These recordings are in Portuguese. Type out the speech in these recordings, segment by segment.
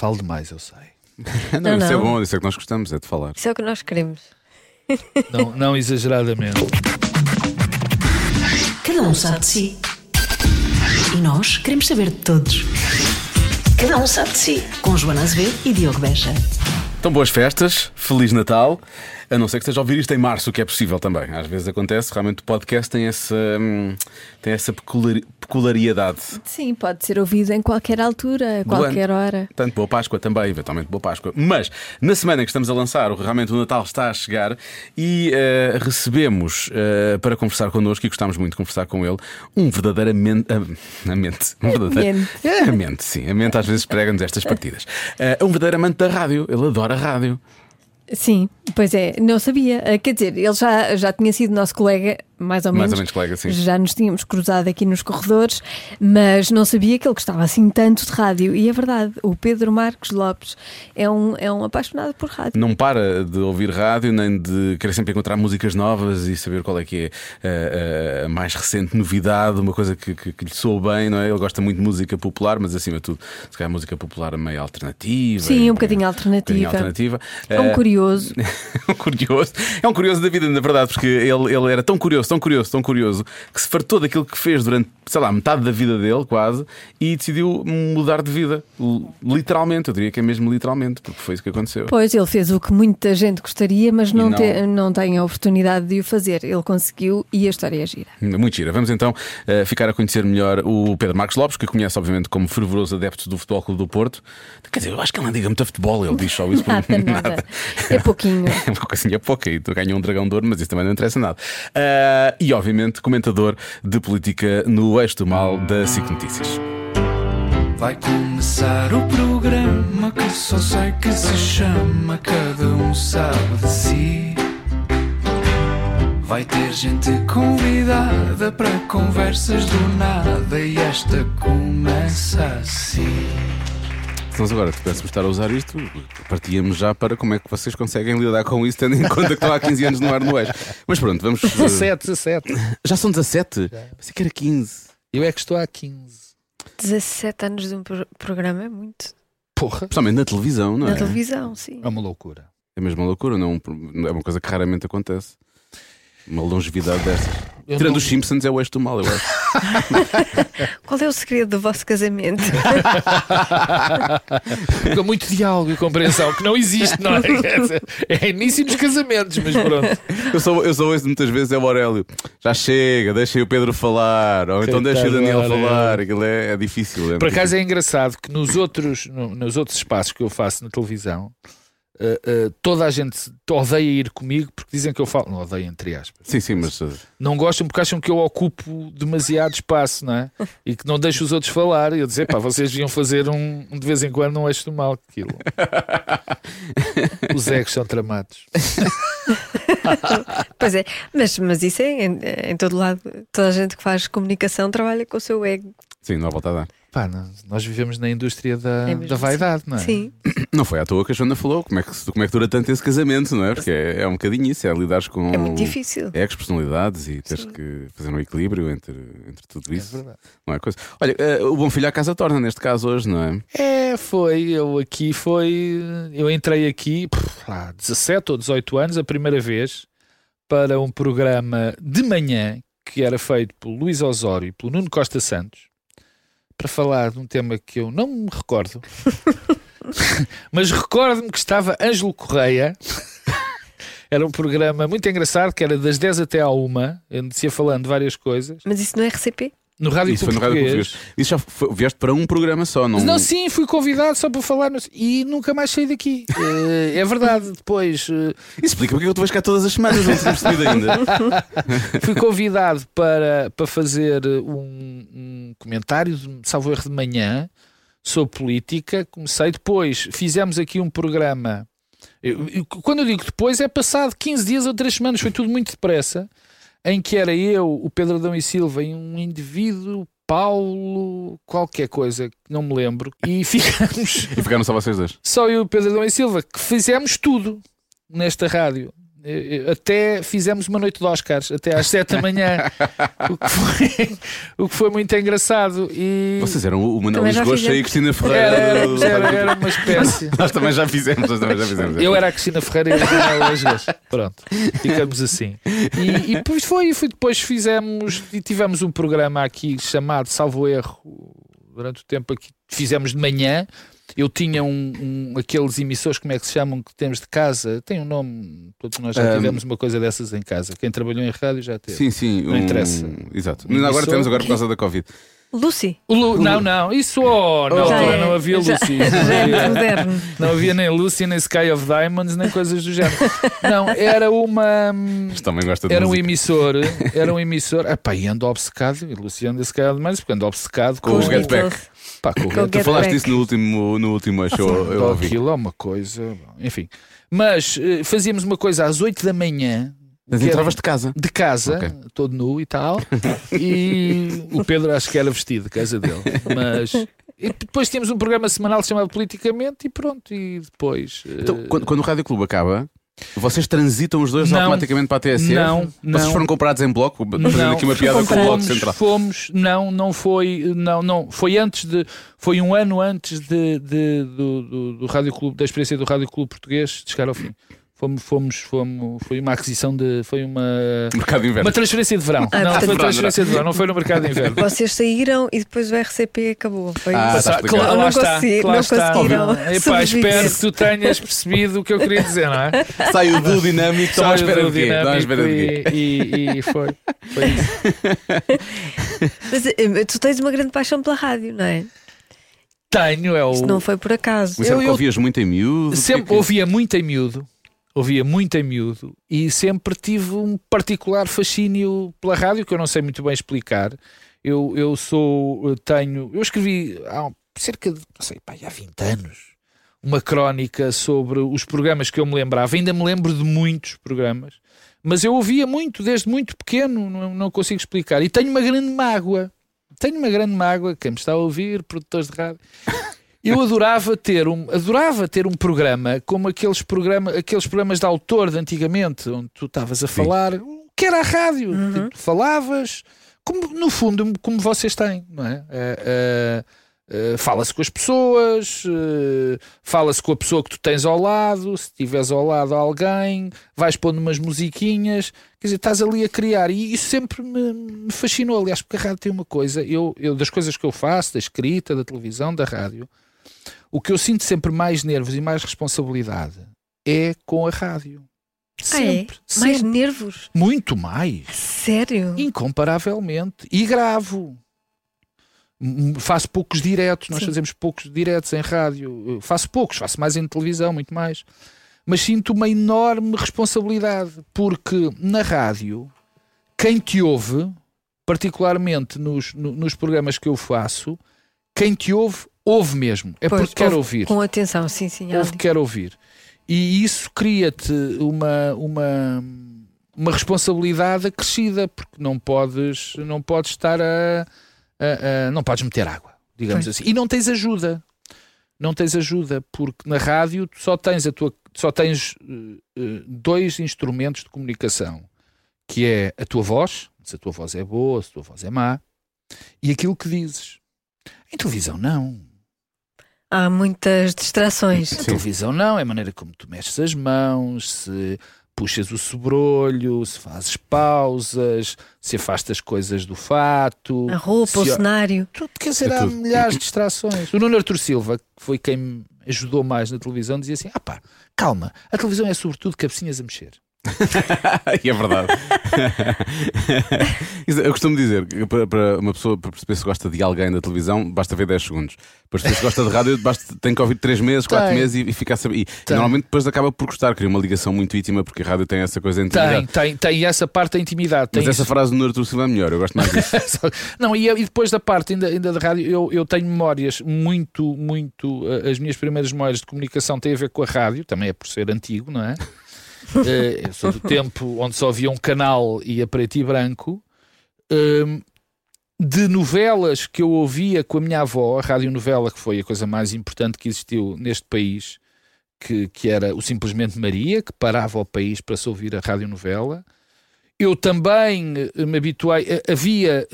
Falo demais, eu sei. não, Não, isso é não. bom, isso é que nós gostamos, é de falar. Isso é o que nós queremos. Não, não exageradamente. Cada um sabe de si. E nós queremos saber de todos. Cada um sabe de si. Com Joana Azevedo e Diogo Beja. Então, boas festas, Feliz Natal. A não ser que esteja a ouvir isto em março, o que é possível também. Às vezes acontece, realmente o podcast tem essa, hum, tem essa peculiaridade. Sim, pode ser ouvido em qualquer altura, a qualquer hora. Portanto, boa Páscoa também, eventualmente boa Páscoa. Mas na semana em que estamos a lançar, realmente o Natal está a chegar e eh, recebemos eh, para conversar connosco, e gostámos muito de conversar com ele, um verdadeiramente. A, a mente. Um verdadeiro, Mente. É, a mente, sim. A mente às vezes prega-nos estas partidas. Eh, um verdadeiro amante da rádio. Ele adora a rádio. Sim, pois é, não sabia. Ah, Quer dizer, ele já, já tinha sido nosso colega, mais ou menos. Mais ou menos colega, sim. Já nos tínhamos cruzado aqui nos corredores, mas não sabia que ele gostava assim tanto de rádio. E é verdade, o Pedro Marcos Lopes é um, é um apaixonado por rádio. Não para de ouvir rádio, nem de querer sempre encontrar músicas novas e saber qual é que é eh, a mais recente novidade, uma coisa que, que, que lhe soa bem, não é? Ele gosta muito de música popular, mas acima de tudo, se calhar música popular meio alternativa. Sim, e- um bocadinho Um alternativa. bocadinho alternativa. É um Eh, curioso. é um curioso. É um curioso da vida, na verdade, porque ele, ele era tão curioso, tão curioso, tão curioso, que se fartou daquilo que fez durante, sei lá, metade da vida dele, quase, e decidiu mudar de vida. Literalmente, eu diria que é mesmo literalmente, porque foi isso que aconteceu. Pois, ele fez o que muita gente gostaria, mas não, não- te- não tem a oportunidade de o fazer. Ele conseguiu e a história é gira. Muito gira. Vamos então eh, ficar a conhecer melhor o Pedro Marcos Lopes, que conhece, obviamente, como fervoroso adepto do Futebol Clube do Porto. Quer dizer, eu acho que ele não diga muito a futebol, ele diz só isso por Nada, nada. É pouquinho. É uma coisinha pouca e tu ganhas um dragão de ouro, mas isso também não interessa nada. Ah, e, obviamente, comentador de política no Eixo do Mal da SIC Notícias. Vai começar o programa que só sei que se chama Cada um sabe de si. Vai ter gente convidada para conversas do nada e esta começa assim. Nós agora tivéssemos estar a usar isto, partíamos já para como é que vocês conseguem lidar com isso, tendo em conta que estão há 15 anos no ar no Eixo. Mas pronto, vamos. eh, 17, 17. Já são 17? Pensei que era 15. Eu é que estou há 15. 17 anos de um pro- programa é muito. Porra. Principalmente na televisão, não Na é? televisão, sim. É uma loucura. É mesmo uma loucura, não, é uma coisa que raramente acontece. Uma longevidade dessas. Eu Tirando não- os Simpsons, é o eixo do mal, eu acho. Qual é o segredo do vosso casamento? Com muito diálogo e compreensão, que não existe, não é? É início dos casamentos, mas pronto. Eu só, eu só ouço muitas vezes é o Aurélio. Já chega, deixem o Pedro falar. Ou então Coitado deixem o Daniel Aurélio. falar. Aquilo é, é difícil. É Por acaso difícil. é engraçado que nos outros, no- nos outros espaços que eu faço na televisão, eh, eh, toda a gente odeia ir comigo porque dizem que eu falo. Não odeia, entre aspas. Sim, sim, mas. uh, Não gostam porque acham que eu ocupo demasiado espaço, não é? E que não deixo os outros falar. E eu dizer, pá, vocês deviam fazer um, um de vez em quando um eixo do mal. Aquilo. Os egos são tramados. pois é, mas, mas isso é em, em todo lado. Toda a gente que faz comunicação trabalha com o seu ego. Sim, não há volta a dar. Pá, nós vivemos na indústria da, É da vaidade, não é? Sim. Não foi à toa que a Joana falou. Como é que, como é que dura tanto esse casamento, não é? Porque é, é um bocadinho isso, é lidares com. É muito difícil. Ex, personalidades e teres Sim. que fazer um equilíbrio entre, entre tudo É isso. verdade. não é coisa. Olha, eh, o bom filho à casa torna, neste caso hoje, não é? É, foi. Eu aqui foi. Eu entrei aqui pff, há 17 ou 18 anos, a primeira vez, para um programa de manhã que era feito pelo Luís Osório e pelo Nuno Costa Santos para falar de um tema que eu não me recordo, mas recordo-me que estava Ângelo Correia. Era um programa muito engraçado que era das 10 até à 1, onde se ia falando várias coisas, Mas isso não é RCP? No Rádio Isso foi no Rádio Português. Português. Isso já foi, vieste para um programa só, não. Não, sim, fui convidado só para falar no- e nunca mais saí daqui. Eh, é verdade, depois eh, explica porque eu te vejo cá todas as semanas, não temos percebido ainda. fui convidado para, para fazer um, um comentário, de- salvo erro de manhã, sobre política. Comecei depois, fizemos aqui um programa. Eu- eu- quando eu digo depois, é passado 15 dias ou 3 semanas, foi tudo muito depressa. Em que era eu, o Pedro Adão e Silva e um indivíduo, Paulo, qualquer coisa que não me lembro, e ficamos E ficaram só vocês dois. só eu o Pedro Adão e Silva que fizemos tudo nesta rádio. Eh, eh, até fizemos uma noite de Oscars, até às 7 da manhã, o que foi, o que foi muito engraçado. E Vocês eram o Manuel Lisgocha e a. Cristina Ferreira. era, do- era, era uma espécie. Nós também já fizemos, nós também já fizemos. Eu era a Cristina Ferreira e ele era o Ângelo. Pronto, ficamos assim. E, e depois foi, e foi, depois fizemos e tivemos um programa aqui chamado Salvo Erro durante o tempo aqui fizemos de manhã. Eu tinha um, um- aqueles emissores, como é que se chamam, que temos de casa, tem um nome, todos nós já Um, tivemos uma coisa dessas em casa. Quem trabalhou em rádio já teve. Sim, sim. Não interessa. Exato. Um agora temos agora por causa da Covid. Lucy. Lu- Não, não, isso oh, na Já altura é- não havia já- Lucy. Já Não é havia-. Não havia nem Lucy, nem Sky of Diamonds, nem coisas do género. Não, era uma. Isto também gosta de Era um música. emissor, era um emissor. Epá, e ando obcecado, e Luciano Sky of Diamonds, porque ando obcecado Com com, o Get Back. Pá, com com o Get Tu Get falaste Back. disso no último, no último show, eu ouvi. Aquilo é uma coisa. Enfim. Mas eh, fazíamos uma coisa às 8 da manhã. Mas entravas de casa. de casa, Ok. todo nu e tal, e o Pedro acho que era vestido de casa dele. Mas e depois tínhamos um programa semanal chamado Politicamente e pronto, e depois. Então, eh, quando, quando o Rádio Clube acaba, vocês transitam os dois Não. automaticamente para a TSF? Não, Vocês não. foram comprados em bloco? Fazendo Não, aqui uma piada com o bloco central. fomos, não, não foi, não, não, foi antes de, foi um ano antes de, de- do, do, do Rádio Clube, da experiência do Rádio Clube Português de chegar ao fim. Fomos, fomos, fomos, foi uma aquisição de, foi uma, Mercado de inverno. uma transferência de verão. Ah, não, portanto- foi transferência de verão, não foi no mercado de inverno. Vocês saíram e depois o RCP acabou. Foi Ah, isso. explicado. claro, Não lá está, consegui- lá não está. conseguiram Epá, espero que tu tenhas percebido o que eu queria dizer, não é? Sai o do dinâmico, estão à espera do dinâmico e, e, e foi, foi isso. Mas eh, tu tens uma grande paixão pela rádio, não é? Tenho, é o. Isto não foi por acaso. Mas Eu- eu- ouvias muito em miúdo? É sempre que- ouvia muito em miúdo, ouvia muito em miúdo e sempre tive um particular fascínio pela rádio que eu não sei muito bem explicar. Eu, eu sou, eu tenho, eu escrevi há cerca de, não sei, pá, há 20 anos, uma crónica sobre os programas que eu me lembrava. Ainda me lembro de muitos programas, mas eu ouvia muito desde muito pequeno, não, não consigo explicar. E tenho uma grande mágoa. Tenho uma grande mágoa, quem me está a ouvir, produtores de rádio. Eu adorava ter um, adorava ter um programa como aqueles, programa, aqueles programas de autor de antigamente, onde tu estavas a falar, que era a rádio. Tipo, falavas, como, no fundo, como vocês têm, não é? Eh, eh, eh, fala-se com as pessoas, fala-se com a pessoa que tu tens ao lado, se tiveres ao lado alguém, vais pondo umas musiquinhas, quer dizer, estás ali a criar. E isso sempre me, me fascinou. Aliás, porque a rádio tem uma coisa, eu, eu das coisas que eu faço, da escrita, da televisão, da rádio, o que eu sinto sempre mais nervos e mais responsabilidade é com a rádio. Ah, é? Sempre. Mais sempre. nervos? Muito mais. Sério? Incomparavelmente. E gravo. Faço poucos diretos, nós Sim. fazemos poucos diretos em rádio. Eu faço poucos, faço mais em televisão, muito mais. Mas sinto uma enorme responsabilidade, porque na rádio, quem te ouve, particularmente nos, no- nos programas que eu faço, quem te ouve, ouve mesmo. É Pois, porque quer ouve ouvir Com atenção, sim, sim. ouve áudio. que quer ouvir. E isso cria-te uma, uma, uma responsabilidade acrescida, porque não podes, não podes estar a, a- a- não podes meter água, digamos Pois. assim. E não tens ajuda. Não tens ajuda, porque na rádio tu só tens a tua só tens eh, dois instrumentos de comunicação, que é a tua voz, se a tua voz é boa, se a tua voz é má, e aquilo que dizes. Em televisão não. Há muitas distrações. Na televisão não, é a maneira como tu mexes as mãos, se puxas o sobrolho, se fazes pausas, se afastas coisas do fato. A roupa, o se- cenário. Tudo, quer dizer, É há tudo. milhares de distrações. O Nuno Artur Silva, que foi quem me ajudou mais na televisão, dizia assim: ah pá, calma, a televisão é sobretudo cabecinhas a mexer. e é verdade. Eu costumo dizer que para, uma pessoa para perceber se gosta de alguém da televisão, basta ver 10 segundos. Para perceber se gosta de rádio, basta, tem que ouvir 3 meses, 4 Tem. meses e, e ficar a saber. E, Tem. normalmente depois acaba por gostar, cria uma ligação muito íntima, porque a rádio tem essa coisa de Tem, intimidade. tem, tem essa parte da intimidade. Mas essa frase do Artur Silva é melhor, eu gosto mais disso. Não, e, e depois da parte ainda, ainda da rádio, eu, eu tenho memórias muito, muito. eh, As minhas primeiras memórias de comunicação têm a ver com a rádio, também é por ser antigo, não é? Eh, eu sou do tempo onde só havia um canal e a preto e branco. Hum, de novelas que eu ouvia com a minha avó, a radionovela, que foi a coisa mais importante que existiu neste país, que, que era o Simplesmente Maria, que parava o país para se ouvir a radionovela. Eu também eh, me habituei, eh, havia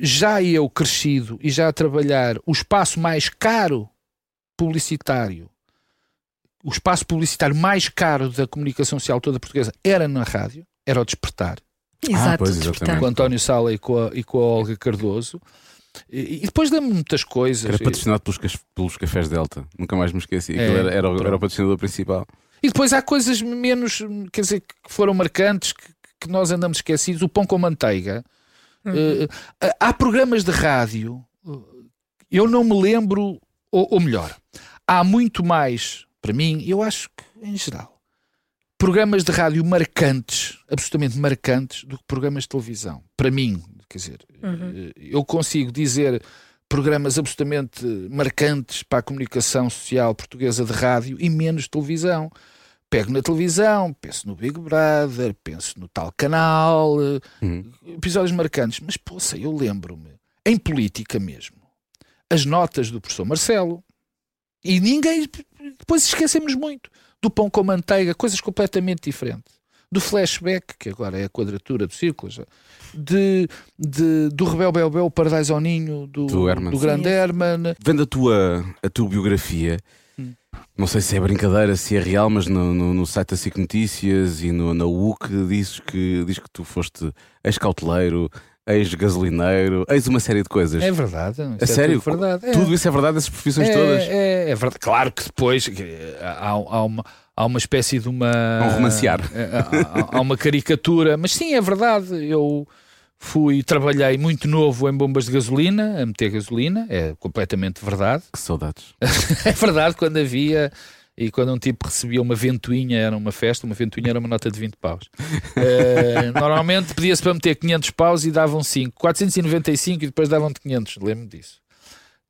já eu crescido e já a trabalhar o espaço mais caro publicitário, o espaço publicitário mais caro da comunicação social toda portuguesa era na rádio, era o Despertar Exato, pois, despertar. com o António Sala e com a, e com a Olga Cardoso. E, e depois lembro-me de muitas coisas. Era patrocinado pelos, pelos cafés Delta. Nunca mais me esqueci. É, era, era, o- era o patrocinador principal. E depois há coisas menos, quer dizer, que foram marcantes, que, que nós andamos esquecidos. O pão com manteiga. Eh, há programas de rádio, eh, eu não me lembro, ou, ou melhor, há muito mais, para mim, eu acho que em geral, programas de rádio marcantes, absolutamente marcantes, do que programas de televisão. Para mim, quer dizer, eh, eu consigo dizer programas absolutamente marcantes para a comunicação social portuguesa de rádio e menos televisão. Pego na televisão, penso no Big Brother, penso no tal canal, eh, Uhum. episódios marcantes. Mas, poça, eu lembro-me, em política mesmo, as notas do professor Marcelo. E ninguém. Depois esquecemos muito. Do pão com manteiga, coisas completamente diferentes. Do flashback, que agora é a quadratura do círculo, já. De, de- do Rebel Bel Bel, o Paradise ao Ninho, do, Do Herman. do Grande Sim. Herman. Vendo a tua, a tua biografia, Hum. não sei se é brincadeira, se é real, mas no, no, no site da SIC Notícias e no, na UC diz que, diz que tu foste ex-cauteleiro, ex-gasolineiro, ex uma série de coisas. É verdade. a é sério? tudo verdade. É. Tudo isso é verdade, essas profissões é, todas. É, é verdade. Claro que depois que, há, há uma, há uma espécie de uma. Um romancear. é, Há, há uma caricatura, mas sim, é verdade. Eu fui, trabalhei muito novo em bombas de gasolina, a meter gasolina, é completamente verdade. Que saudades. É verdade, quando havia. E quando um tipo recebia uma ventoinha, era uma festa, uma ventoinha era uma nota de 20 paus. Eh, normalmente pedia-se para meter 500 paus e davam 5. 495 e depois davam-te 500, lembro-me disso.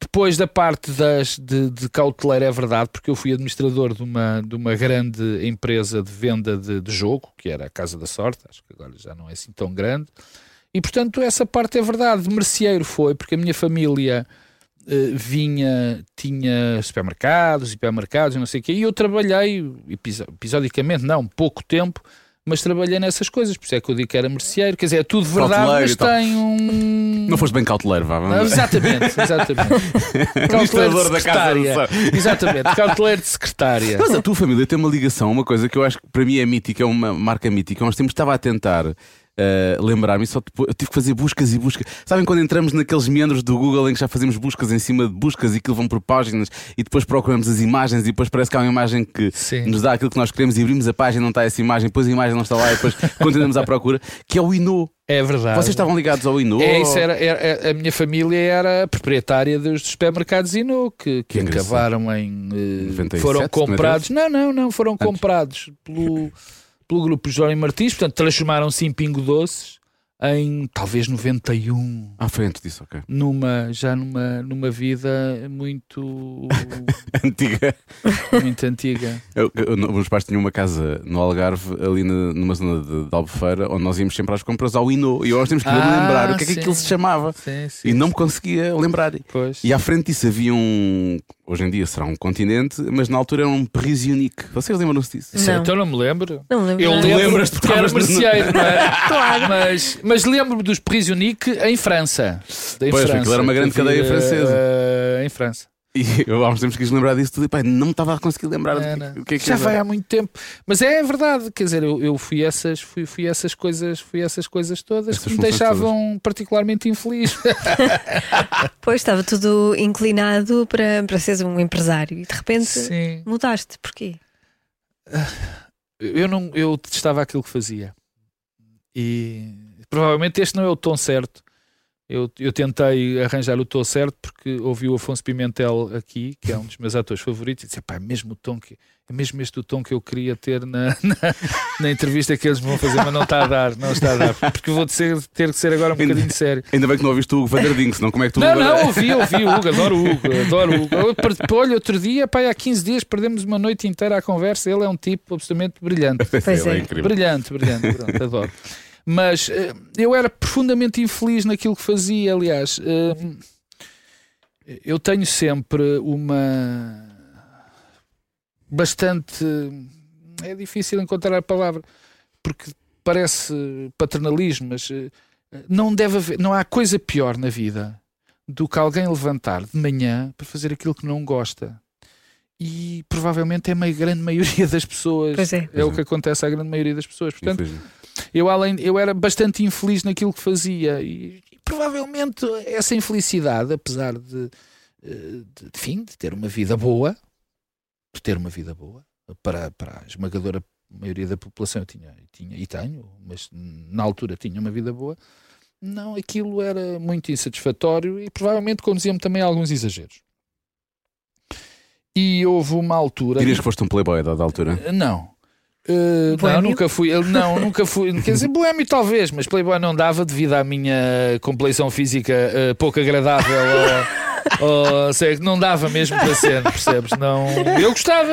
Depois da parte das, de, de cauteleiro, é verdade, porque eu fui administrador de uma, de uma grande empresa de venda de, de jogo, que era a Casa da Sorte, acho que agora já não é assim tão grande. E portanto, essa parte é verdade. Merceeiro foi, porque a minha família eh, vinha, tinha supermercados, hipermercados, e não sei o quê, e eu trabalhei, episo- episodicamente, não, pouco tempo, mas trabalhei nessas coisas, por isso é que eu digo que era merceeiro, quer dizer, é tudo verdade, Cauteleiro mas tem um. Não foste bem cauteleiro, vá. Vamos- exatamente, exatamente. Cauteleiro de da Casa secretária. Exatamente, cauteleiro de secretária. Mas a tua família tem uma ligação, uma coisa que eu acho que para mim é mítica, é uma marca mítica. Há uns tempos estava a tentar eh, lembrar-me, só depois, eu tive que fazer buscas e buscas. Sabem quando entramos naqueles meandros do Google em que já fazemos buscas em cima de buscas e aquilo vão por páginas e depois procuramos as imagens e depois parece que há uma imagem que Sim. nos dá aquilo que nós queremos e abrimos a página e não está essa imagem, depois a imagem não está lá e depois continuamos à procura, que é o Inô. É verdade. Vocês estavam ligados ao Inô? É, isso era, era- a minha família era proprietária dos supermercados Inu, que, que Que acabaram em. eh, 97, foram comprados. Não, não, não, foram comprados pelo, pelo grupo Jorge Martins, portanto, transformaram-se em Pingo Doces em talvez 91. Ah, foi antes disso, ok. Numa, já numa, numa vida muito, Antiga. muito antiga. Eu, eu, os meus pais tinham uma casa no Algarve, ali na- numa zona de, de Albufeira, onde nós íamos sempre às compras ao Inô. E tempos queria me Ah, lembrar o que é que aquilo se chamava. Sim, sim. E não me conseguia lembrar. Pois. E à frente disso havia um. Hoje em dia será um continente, mas na altura era um Paris Unique. Vocês lembram-se disso? Isso, Não. Então não me lembro. Não lembro. Eu nada. lembro lembras-te porque era merceeiro, não é? claro. Mas, mas lembro-me dos Prisonique em França. Em Pois, França. aquilo era uma grande cadeia francesa. eh, em França. E eu há uns tempos quis lembrar disso tudo e pá, não me estava a conseguir lembrar do Era. que- o que é que Já vai há muito tempo. Mas é verdade, quer dizer, eu, eu fui essas, fui, fui essas coisas, fui essas coisas todas Essas que me deixavam particularmente infeliz. Pois estava tudo inclinado para, para seres um empresário e de repente Sim. mudaste. Porquê? Eu não, eu detestava aquilo que fazia. E provavelmente este não é o tom certo. Eu, eu tentei arranjar o tom certo porque ouvi o Afonso Pimentel aqui, que é um dos meus atores favoritos, e disse: pá, é mesmo o tom que é mesmo este o tom que eu queria ter na, na, na entrevista que eles me vão fazer, mas não está a dar, não está a dar, porque vou ter, ter que ser agora um bocadinho sério. Ainda bem que não ouviste o Hugo Vanderding, senão como é que tu Não, não, ouvi, ouvi o Hugo, adoro o Hugo, adoro o Hugo. Eu Olha, outro dia, pá, há 15 dias perdemos uma noite inteira à conversa. Ele é um tipo absolutamente brilhante. Pois Ele é. incrível. Brilhante, brilhante, pronto, adoro. Mas eh, eu era profundamente infeliz naquilo que fazia, aliás. eh, eu tenho sempre uma. bastante. É difícil encontrar a palavra, porque parece paternalismo, mas eh, não deve haver, não há coisa pior na vida do que alguém levantar de manhã para fazer aquilo que não gosta. E provavelmente é a grande maioria das pessoas. Pois é. o que acontece à grande maioria das pessoas. Portanto, Infelizmente. Eu, além, eu era bastante infeliz naquilo que fazia e, e provavelmente essa infelicidade, apesar de, eh, de, enfim, de ter uma vida boa, de ter uma vida boa, para, para a esmagadora maioria da população eu tinha, tinha e tenho, mas na altura tinha uma vida boa, não, aquilo era muito insatisfatório e provavelmente conduzia-me também a alguns exageros. E houve uma altura. Dirias que foste um playboy da, da altura? Não. Uh, não, nunca fui. Não, nunca fui. Quer dizer, boémio talvez, mas Playboy não dava devido à minha compleição física uh, pouco agradável. Ou, sei, que não dava mesmo para ser, percebes? Não, eu gostava,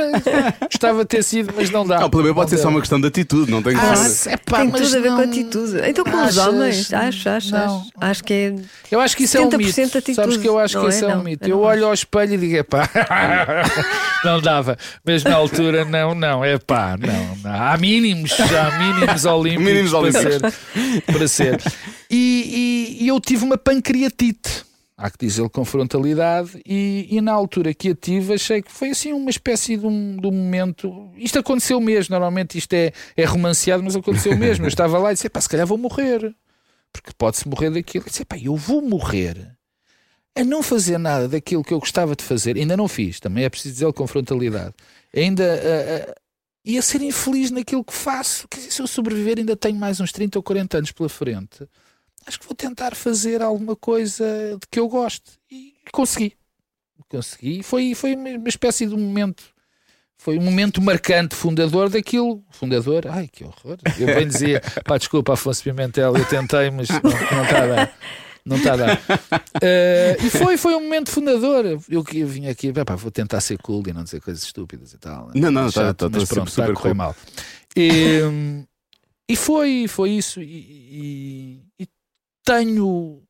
gostava de ter sido, mas não dá. Ah, o playboy pode ser só uma questão de atitude, não tem que Ah, ser. é pá, Tem tudo a ver não- com atitude. Então, com os Achas? homens, acho, acho, Não. acho. Acho que é. Eu acho que isso é um 70% mito. atitude, Sabes que eu acho que não isso é? é um Não, mito. eu Eu não olho ao espelho e digo, é pá, não dava. Mas na altura, não, não, é pá, não, não. Há mínimos, há mínimos olímpicos, Mínimos para olímpicos. ser. Para ser. E, e- e eu tive uma pancreatite. Há que dizer com frontalidade, e, e na altura que a tive, achei que foi assim uma espécie de um, de um momento. Isto aconteceu mesmo, normalmente isto é, é romanceado, mas aconteceu mesmo. Eu estava lá e disse: pá, se calhar vou morrer porque pode-se morrer daquilo. Eu disse, "Epá, eu vou morrer a não fazer nada daquilo que eu gostava de fazer. Ainda não fiz, também é preciso dizer com frontalidade. Ainda ah, ah, ia ser infeliz naquilo que faço. Quer dizer, se eu sobreviver, ainda tenho mais uns 30 ou 40 anos pela frente. Acho que vou tentar fazer alguma coisa de que eu goste. E consegui. Consegui. Foi, foi uma espécie de um momento. Foi um momento marcante, fundador daquilo. Fundador, ai que horror. Eu bem dizia, pá, desculpa, Afonso Pimentel, eu tentei, mas não, não está a dar. Não está a dar. Eh, e foi, foi um momento fundador. Eu, que- eu vim aqui, pá, vou tentar ser cool e não dizer coisas estúpidas e tal. Não, não, tá- Chato, tá- tá mas pronto, super está a correr cool. mal. E, e foi, foi isso. E, e- e tenho.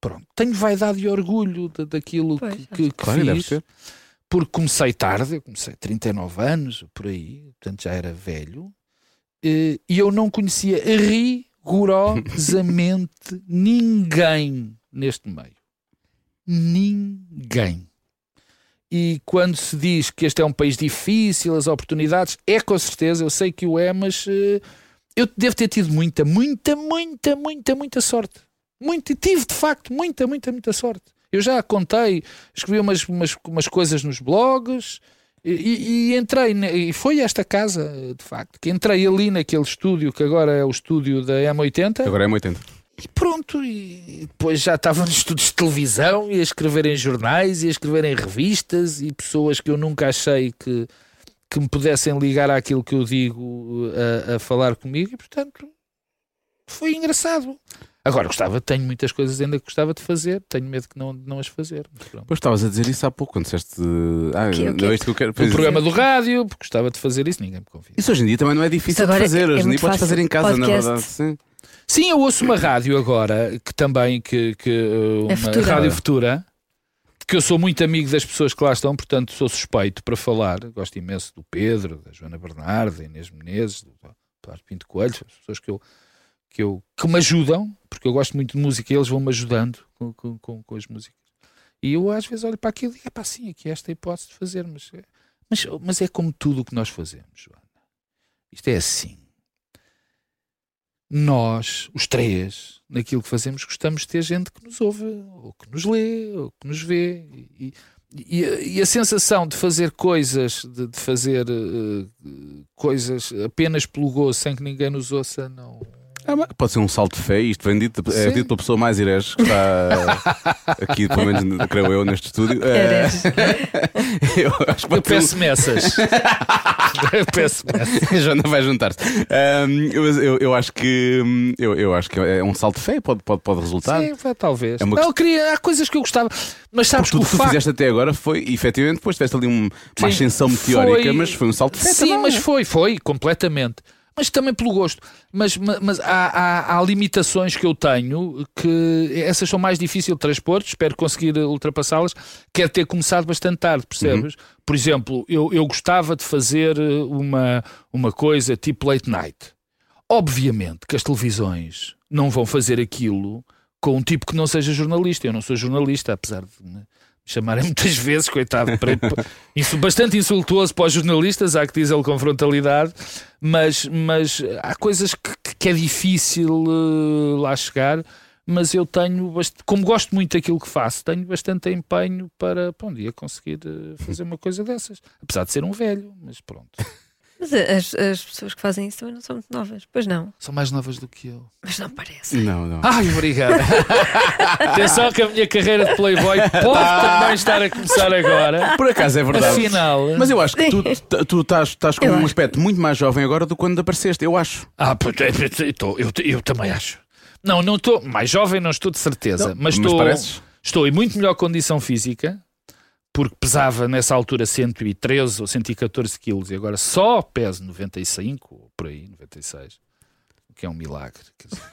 Pronto, tenho vaidade e orgulho da- daquilo Pois, que, que, que Claro, deve fiz ser. porque comecei tarde, eu comecei 39 anos, por aí, portanto já era velho, eh, e eu não conhecia rigorosamente ninguém neste meio. Ninguém. E quando se diz que este é um país difícil, as oportunidades, é com certeza, eu sei que o é, mas eh, eu devo ter tido muita, muita, muita, muita, muita sorte. Muito, tive de facto muita, muita, muita sorte. Eu já contei, escrevi umas, umas, umas coisas nos blogs e, e- entrei, e foi esta casa, de facto, que entrei ali naquele estúdio que agora é o estúdio da M80 Agora é 80. e pronto, e depois já estava nos estudos de televisão e a escrever em jornais e a escrever em revistas e pessoas que eu nunca achei que, que me pudessem ligar àquilo que eu digo a, a falar comigo e portanto foi engraçado. Agora gostava, tenho muitas coisas ainda que gostava de fazer, tenho medo que não, não as fazer. Pois estavas a dizer isso há pouco, quando disseste. Ah, Que- o quê? não é isto que eu quero. No Pois, programa do rádio, porque gostava de fazer isso, ninguém me convida. Isso hoje em dia também não é difícil de fazer. é- é hoje em dia podes fazer em casa, na Podcast. verdade. Sim. Sim, eu ouço uma rádio agora, que também, que, que, uma É Futura. Rádio Futura, que eu sou muito amigo das pessoas que lá estão, portanto sou suspeito para falar. Gosto imenso do Pedro, da Joana Bernardo, da Inês Menezes, do Eduardo Pinto Coelho, as pessoas que, eu, que, eu, que me ajudam, porque eu gosto muito de música e eles vão-me ajudando com, com, com, com as músicas. E eu às vezes olho para aquilo e digo, pá, sim, aqui é esta hipótese de fazer, mas, é- mas, mas é como tudo o que nós fazemos, Joana. Isto é assim nós, os três, naquilo que fazemos, gostamos de ter gente que nos ouve, ou que nos lê, ou que nos vê. E, e- e a sensação de fazer coisas, de, de fazer eh, coisas apenas pelo gozo, sem que ninguém nos ouça, não. Mas pode ser um salto de fé. Isto vem dito, é Sim. dito pela pessoa mais herege que está aqui, pelo menos, creio eu, neste estúdio. Herege. eu acho que Eu ser um- peço messas. eu peço messas. A Joana vai juntar-se. Ahm, eu, eu, eu acho que hum, eu, eu acho que é um salto de fé, pode, pode, pode resultar. Sim, vai, talvez. É uma Não, eu queria, há coisas que eu gostava, mas sabes Tudo que o que tu facto. fizeste até agora foi, efetivamente, depois tiveste ali um- uma Sim, ascensão foi- meteórica, mas foi um salto de fé Sim, também. mas foi, foi, completamente. Mas também pelo gosto. Mas, ma- mas há, há- há limitações que eu tenho que essas são mais difíceis de transpor, espero conseguir ultrapassá-las. Quero ter começado bastante tarde, percebes? Por exemplo, eu, eu gostava de fazer eh, uma, uma coisa tipo late night. Obviamente que as televisões não vão fazer aquilo com um tipo que não seja jornalista. Eu não sou jornalista, apesar de me chamarem muitas vezes, coitado, bastante insultuoso para os jornalistas, há que dizê-lo com frontalidade, mas, mas há coisas que, que é difícil eh, lá chegar. Mas eu tenho, como gosto muito daquilo que faço, tenho bastante empenho para, para um dia conseguir eh, fazer uma coisa dessas. Apesar de ser um velho, mas pronto. Mas as, as pessoas que fazem isso também não são muito novas. Pois não, São mais novas do que eu. mas não parece. Não, não. Ai, obrigado. Atenção que a minha carreira de Playboy pode também estar a começar agora. Por acaso é verdade. Afinal. Mas eu acho que tu, tu estás, estás com Eu um acho. aspecto muito mais jovem agora do que quando apareceste, eu acho. Ah, pois, é, é, tô, eu, eu também acho. Não, não estou. Mais jovem não estou de certeza. Não, mas mas estou, pareces. estou em muito melhor condição física. Porque pesava nessa altura 113 ou 114 quilos e agora só peso 95 ou por aí, 96. O que é um milagre. quer dizer.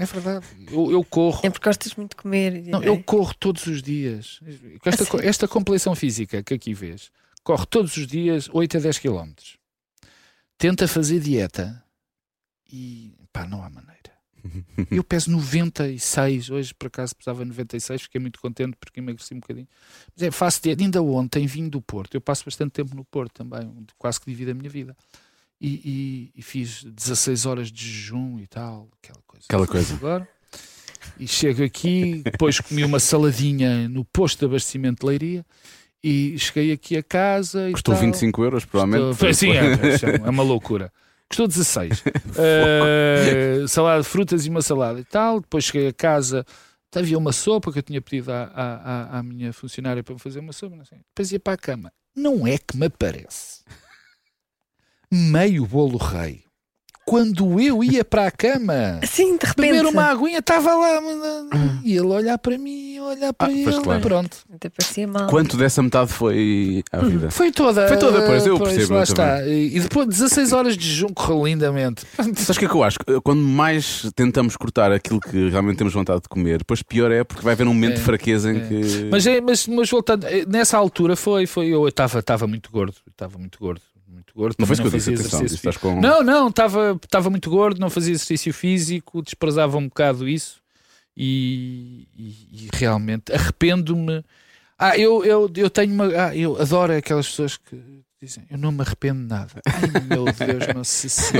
É verdade. Eu, eu corro. É porque gostas muito de comer. Não, eu corro todos os dias. Com Esta, co- esta compleição física que aqui vês, corre todos os dias 8 a 10 km. Tenta fazer dieta e pá, não há maneira. Eu peso 96, hoje por acaso pesava 96, fiquei muito contente porque emagreci um bocadinho. Mas é, faço dieta. Ainda ontem vim do Porto, eu passo bastante tempo no Porto também, quase que divido a minha vida. E, e- e fiz 16 horas de jejum e tal, aquela coisa. Aquela coisa. Agora. E chego aqui, depois comi uma saladinha no posto de abastecimento de Leiria e cheguei aqui a casa. E Custou tal. 25 euros, provavelmente. Custou- Sim, é, é uma loucura. Custou 16. Eh, salada de frutas e uma salada e tal. Depois cheguei a casa, havia uma sopa que eu tinha pedido à, à, à- minha funcionária para me fazer uma sopa. Depois ia para a cama. Não é que me aparece meio bolo rei. Quando eu ia para a cama Sim, de repente. beber uma aguinha, estava lá e ele olhar para mim, olhar para Ah, ele, pois claro. pronto. Até parecia mal. Quanto dessa metade foi à vida? Foi toda. Foi toda, pois, eu pois, percebo, Lá está. E e depois 16 horas de jejum correu lindamente. Sabes o que é que eu acho? Quando mais tentamos cortar aquilo que realmente temos vontade de comer, depois pior é porque vai haver um momento É, de fraqueza em é. que. Mas, é, mas, mas voltando, eh, nessa altura foi, foi eu estava estava muito gordo, estava muito gordo, gordo. não foi também isso que eu disse, fazia atenção. Estás com... Não, não, estava estava muito gordo, não fazia exercício físico, desprezava um bocado isso e, e- e realmente arrependo-me. Ah, eu, eu, eu tenho uma. Ah, eu adoro aquelas pessoas que dizem eu não me arrependo de nada. Ai meu Deus, não se sente.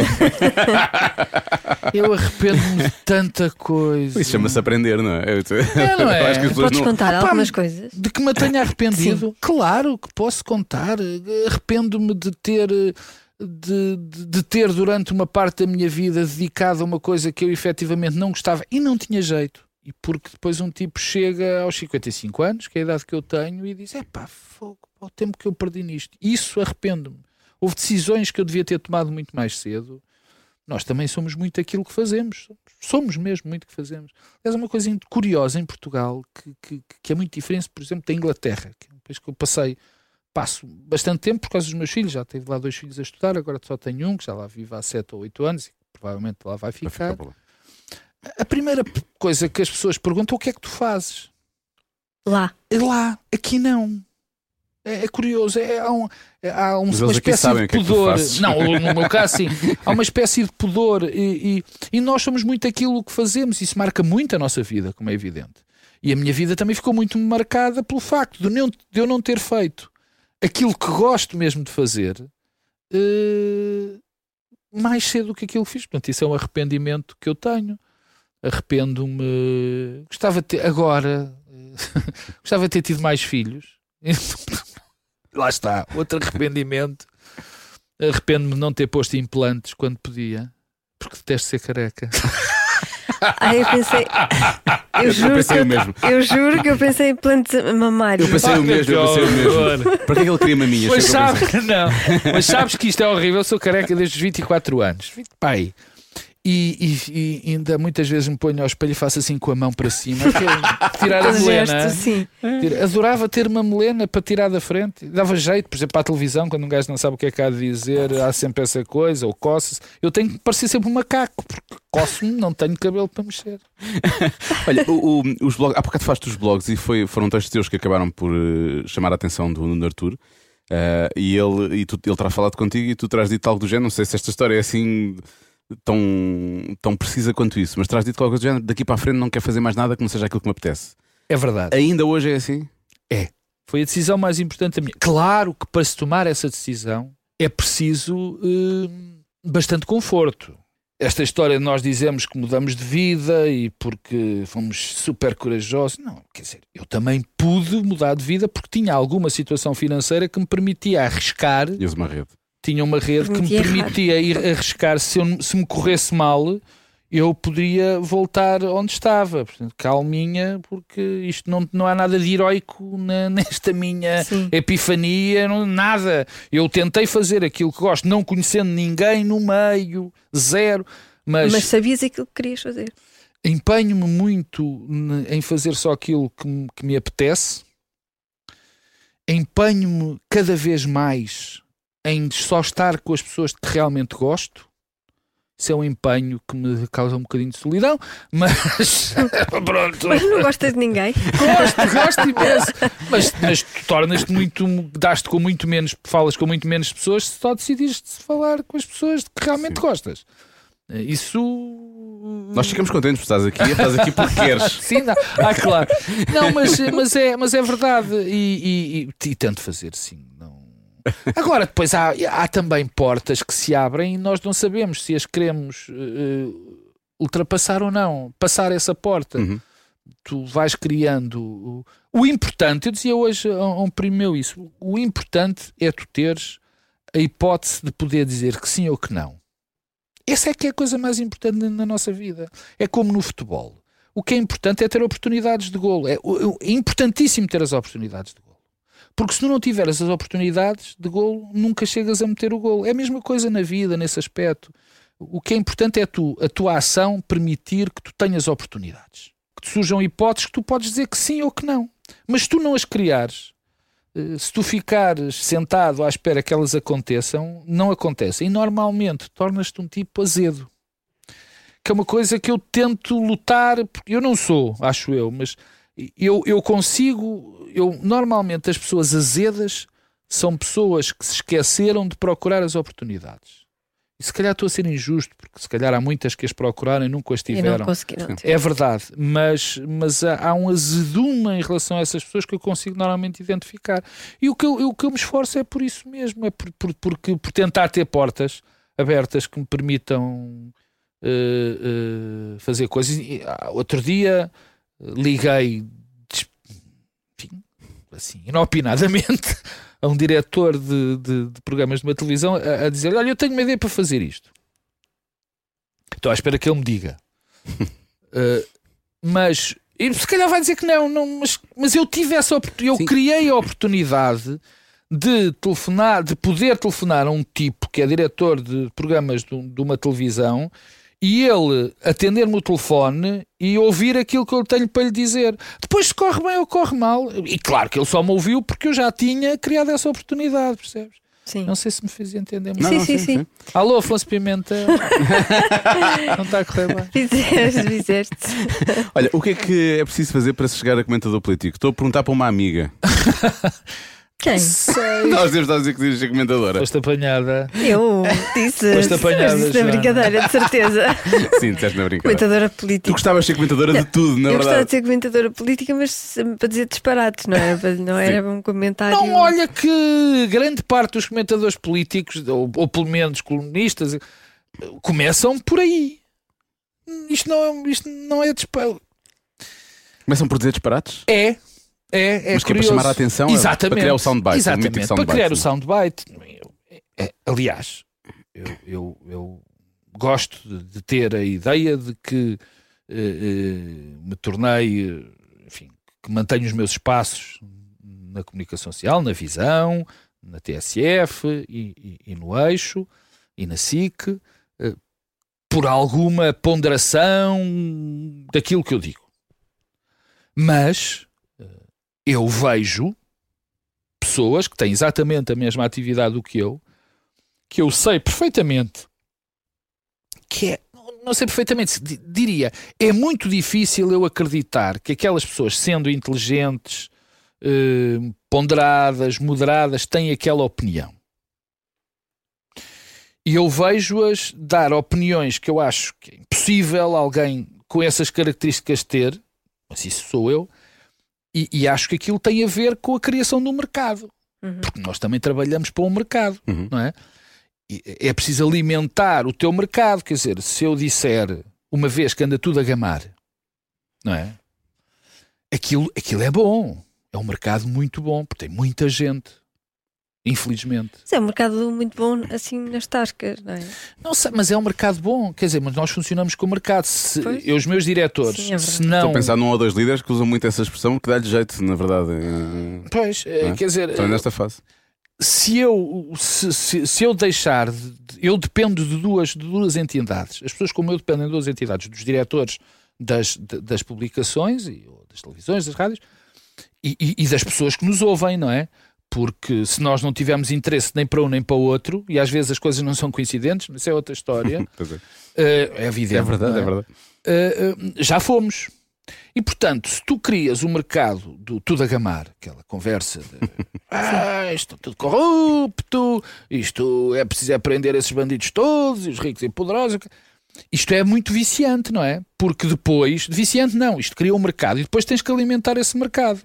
Eu arrependo-me de tanta coisa. Isso chama-se aprender, não é? Eu, É, não é? eu acho que as pessoas Podes não. contar Opa, algumas coisas? De que me tenha arrependido? Claro que posso contar. Arrependo-me de ter. De, de- de ter durante uma parte da minha vida dedicado a uma coisa que eu efetivamente não gostava e não tinha jeito. E porque depois um tipo chega aos 55 anos, que é a idade que eu tenho, e diz: é pá, fogo, o tempo que eu perdi nisto. Isso arrependo-me. Houve decisões que eu devia ter tomado muito mais cedo. Nós também somos muito aquilo que fazemos. Somos mesmo muito o que fazemos. Aliás, uma coisa curiosa em Portugal que, que, que é muito diferente, por exemplo, da Inglaterra, que é um país que eu passei, passo bastante tempo por causa dos meus filhos. Já tive lá dois filhos a estudar, agora só tenho um, que já lá vive há 7 ou 8 anos e que provavelmente lá vai Vai ficar. A primeira coisa que as pessoas perguntam é o que é que tu fazes? Lá. É lá, aqui não. É, é curioso, é, há, um, é- há um- uma espécie de é pudor. não, no meu caso, sim. Há uma espécie de pudor e, e- e nós somos muito aquilo que fazemos. Isso marca muito a nossa vida, como é evidente. E a minha vida também ficou muito marcada pelo facto de, não- de eu não ter feito aquilo que gosto mesmo de fazer eh, mais cedo do que aquilo que fiz. Portanto, isso é um arrependimento que eu tenho. Arrependo-me. Gostava de ter. Agora. eh, gostava de ter tido mais filhos. Lá está. Outro arrependimento. Arrependo-me de não ter posto implantes quando podia. Porque detesto ser careca. Ah, eu pensei. Eu juro, pensei que o mesmo. eu, eu juro que eu pensei em plantas mamários. Eu pensei o mesmo, eu pensei o mesmo. Para que é que ele queria maminhas? Mas eu sabes, não, mas sabes que isto é horrível. Eu sou careca desde os 24 anos. Pai. E, e- e ainda muitas vezes me ponho ao espelho e faço assim com a mão para cima. aquele- tirar a melena. Adorava ter uma melena para tirar da frente. Dava jeito, por exemplo, para a televisão, quando um gajo não sabe o que é que há de dizer, há sempre essa coisa, ou coça-se. Eu tenho que parecer sempre um macaco, porque coço-me, não tenho cabelo para mexer. Olha, o, o- os blogs, há bocado falaste dos blogs e foi, foram textos teus que acabaram por eh, chamar a atenção do Nuno Artur. Eh, e ele, e tu, ele terá falado contigo e tu terás dito algo do género. Não sei se esta história é assim tão, tão precisa quanto isso, mas terás dito algo do género. Daqui para a frente não quer fazer mais nada que não seja aquilo que me apetece. É verdade. Ainda hoje é assim? Foi a decisão mais importante da minha. Claro que para se tomar essa decisão é preciso eh, bastante conforto. Esta história de nós dizemos que mudamos de vida e porque fomos super corajosos. Não, quer dizer, eu também pude mudar de vida porque tinha alguma situação financeira que me permitia arriscar. E uma rede. Tinha uma rede que me Permitia errar. ir arriscar. Se, eu- se me corresse mal, eu poderia voltar onde estava. Portanto, calminha, porque isto não, não há nada de heroico na- nesta minha Sim. epifania, não- nada. Eu tentei fazer aquilo que gosto, não conhecendo ninguém no meio, zero, mas, Mas sabias aquilo que querias fazer. empenho-me muito em fazer só aquilo que, me- que me apetece, empenho-me cada vez mais em só estar com as pessoas que realmente gosto. Isso é um empenho que me causa um bocadinho de solidão, mas pronto. Mas não gostas de ninguém? Gosto, gosto imenso. Mas, mas tu tornas-te muito, daste com muito menos, falas com muito menos pessoas se só decidires falar com as pessoas de que realmente Sim. gostas. Isso. Nós ficamos contentes por estás aqui, estás aqui porque queres. Sim, não. Ah, claro. Não, mas, mas, é, mas é verdade. E, e, e, e tento fazer, sim. Agora, depois há, há também portas que se abrem e nós não sabemos se as queremos eh, ultrapassar ou não. Passar essa porta. Uhum. Tu vais criando. O, o importante, eu dizia hoje a um primo meu isso: o importante é tu teres a hipótese de poder dizer que sim ou que não. Essa é que é a coisa mais importante na- nossa vida. É como no futebol. O que é importante é ter oportunidades de golo. É, é importantíssimo ter as oportunidades de golo. Porque se tu não tiveres as oportunidades de golo, nunca chegas a meter o golo. É a mesma coisa na vida, nesse aspecto. O que é importante é tu, a tua ação permitir que tu tenhas oportunidades. Que te surjam hipóteses que tu podes dizer que sim ou que não. Mas tu não as criares, eh, se tu ficares sentado à espera que elas aconteçam, não acontecem. E normalmente tornas-te um tipo azedo. Que é uma coisa que eu tento lutar, porque eu não sou, acho eu, mas eu, eu consigo. Eu, normalmente as pessoas azedas são pessoas que se esqueceram de procurar as oportunidades. E se calhar estou a ser injusto, porque se calhar há muitas que as procuraram e nunca as não tiveram. consegui, não. tive. É verdade, mas, mas há, há um azedume em relação a essas pessoas que eu consigo normalmente identificar. E o que eu, o que eu me esforço é por isso mesmo, é por, por, porque- por tentar ter portas abertas que me permitam eh, eh, fazer coisas. E, ah, outro dia liguei, enfim, assim, inopinadamente, a um diretor de, de- de programas de uma televisão a, a dizer: Olha, eu tenho uma ideia para fazer isto. Estou à espera que ele me diga. Uh, mas e se calhar vai dizer que não, não mas, mas eu tive essa oportunidade, eu Sim. criei a oportunidade de telefonar, de poder telefonar a um tipo que é diretor de programas de, de uma televisão e ele atender-me o telefone e ouvir aquilo que eu tenho para lhe dizer. Depois se corre bem ou corre mal, e claro que ele só me ouviu porque eu já tinha criado essa oportunidade, percebes? Sim. Não sei se me fiz entender muito. Não, Sim, não, sim, sim. Alô, Afonso Pimenta. não está a correr bem. Fizeste, fizeste. Olha, o que é que é preciso fazer para se chegar a comentador político? Estou a perguntar para uma amiga. Quem? Sei. Nós estar a dizer que dizes ser comentadora. Foste apanhada. Eu disse. Foste apanhada, disse na brincadeira, de certeza. Sim, disseste na brincadeira. Comentadora Tu política. gostavas de ser comentadora de tudo, na eu gostava de verdade. ser comentadora política, mas para dizer disparates, não era, para- não era um comentário. Não, olha que grande parte dos comentadores políticos, ou, ou pelo menos colunistas, começam por aí. Isto não é, isto não é Começam por dizer disparates? É. É, é Mas que é para chamar a atenção? é Exatamente. Para criar o soundbite. o Exatamente. Para soundbite, criar o sim. soundbite. Eu- é- aliás, eu, eu- eu gosto de, ter a ideia de que eh, eh, me tornei, enfim, que mantenho os meus espaços na comunicação social, na visão, na TSF e, e- e no eixo e na SIC, eh, por alguma ponderação daquilo que eu digo. Mas eu vejo pessoas que têm exatamente a mesma atividade do que eu, que eu sei perfeitamente que é, não sei perfeitamente, di- diria, é muito difícil eu acreditar que aquelas pessoas, sendo inteligentes, eh, ponderadas, moderadas, têm aquela opinião. E eu vejo-as dar opiniões que eu acho que é impossível alguém com essas características ter, mas isso sou eu, e, e acho que aquilo tem a ver com a criação do mercado. Porque nós também trabalhamos para um mercado, Uhum. não é? E é preciso alimentar o teu mercado. Quer dizer, se eu disser uma vez que anda tudo a gamar, não é? Aquilo, aquilo é bom. É um mercado muito bom, porque tem muita gente. Infelizmente. Mas é um mercado muito bom assim nas tascas, não é? Não sei, mas é um mercado bom. Quer dizer, mas nós funcionamos com o mercado. Se, Pois. eu, os meus diretores, Sim, é se não. Estou a pensar num ou dois líderes que usam muito essa expressão que dá-lhe jeito, na verdade. em- Pois, Não é? quer dizer, Estão nesta fase. se eu, se, se- se eu deixar, de- de- eu dependo de duas, de duas entidades. As pessoas como eu dependem de duas entidades, dos diretores das, das publicações, e, ou das televisões, das rádios, e, e- e das pessoas que nos ouvem, não é? Porque se nós não tivermos interesse nem para um nem para o outro, e às vezes as coisas não são coincidentes, mas isso é outra história, Pois é. eh, é evidente. É verdade, não é verdade. Uh, uh, já fomos. E portanto, se tu crias o mercado do tudo a gamar, aquela conversa de ah, isto é tudo corrupto, isto é preciso é prender esses bandidos todos, e os ricos e poderosos. Isto é muito viciante, não é? Porque depois, viciante não, isto cria um mercado e depois tens que alimentar esse mercado.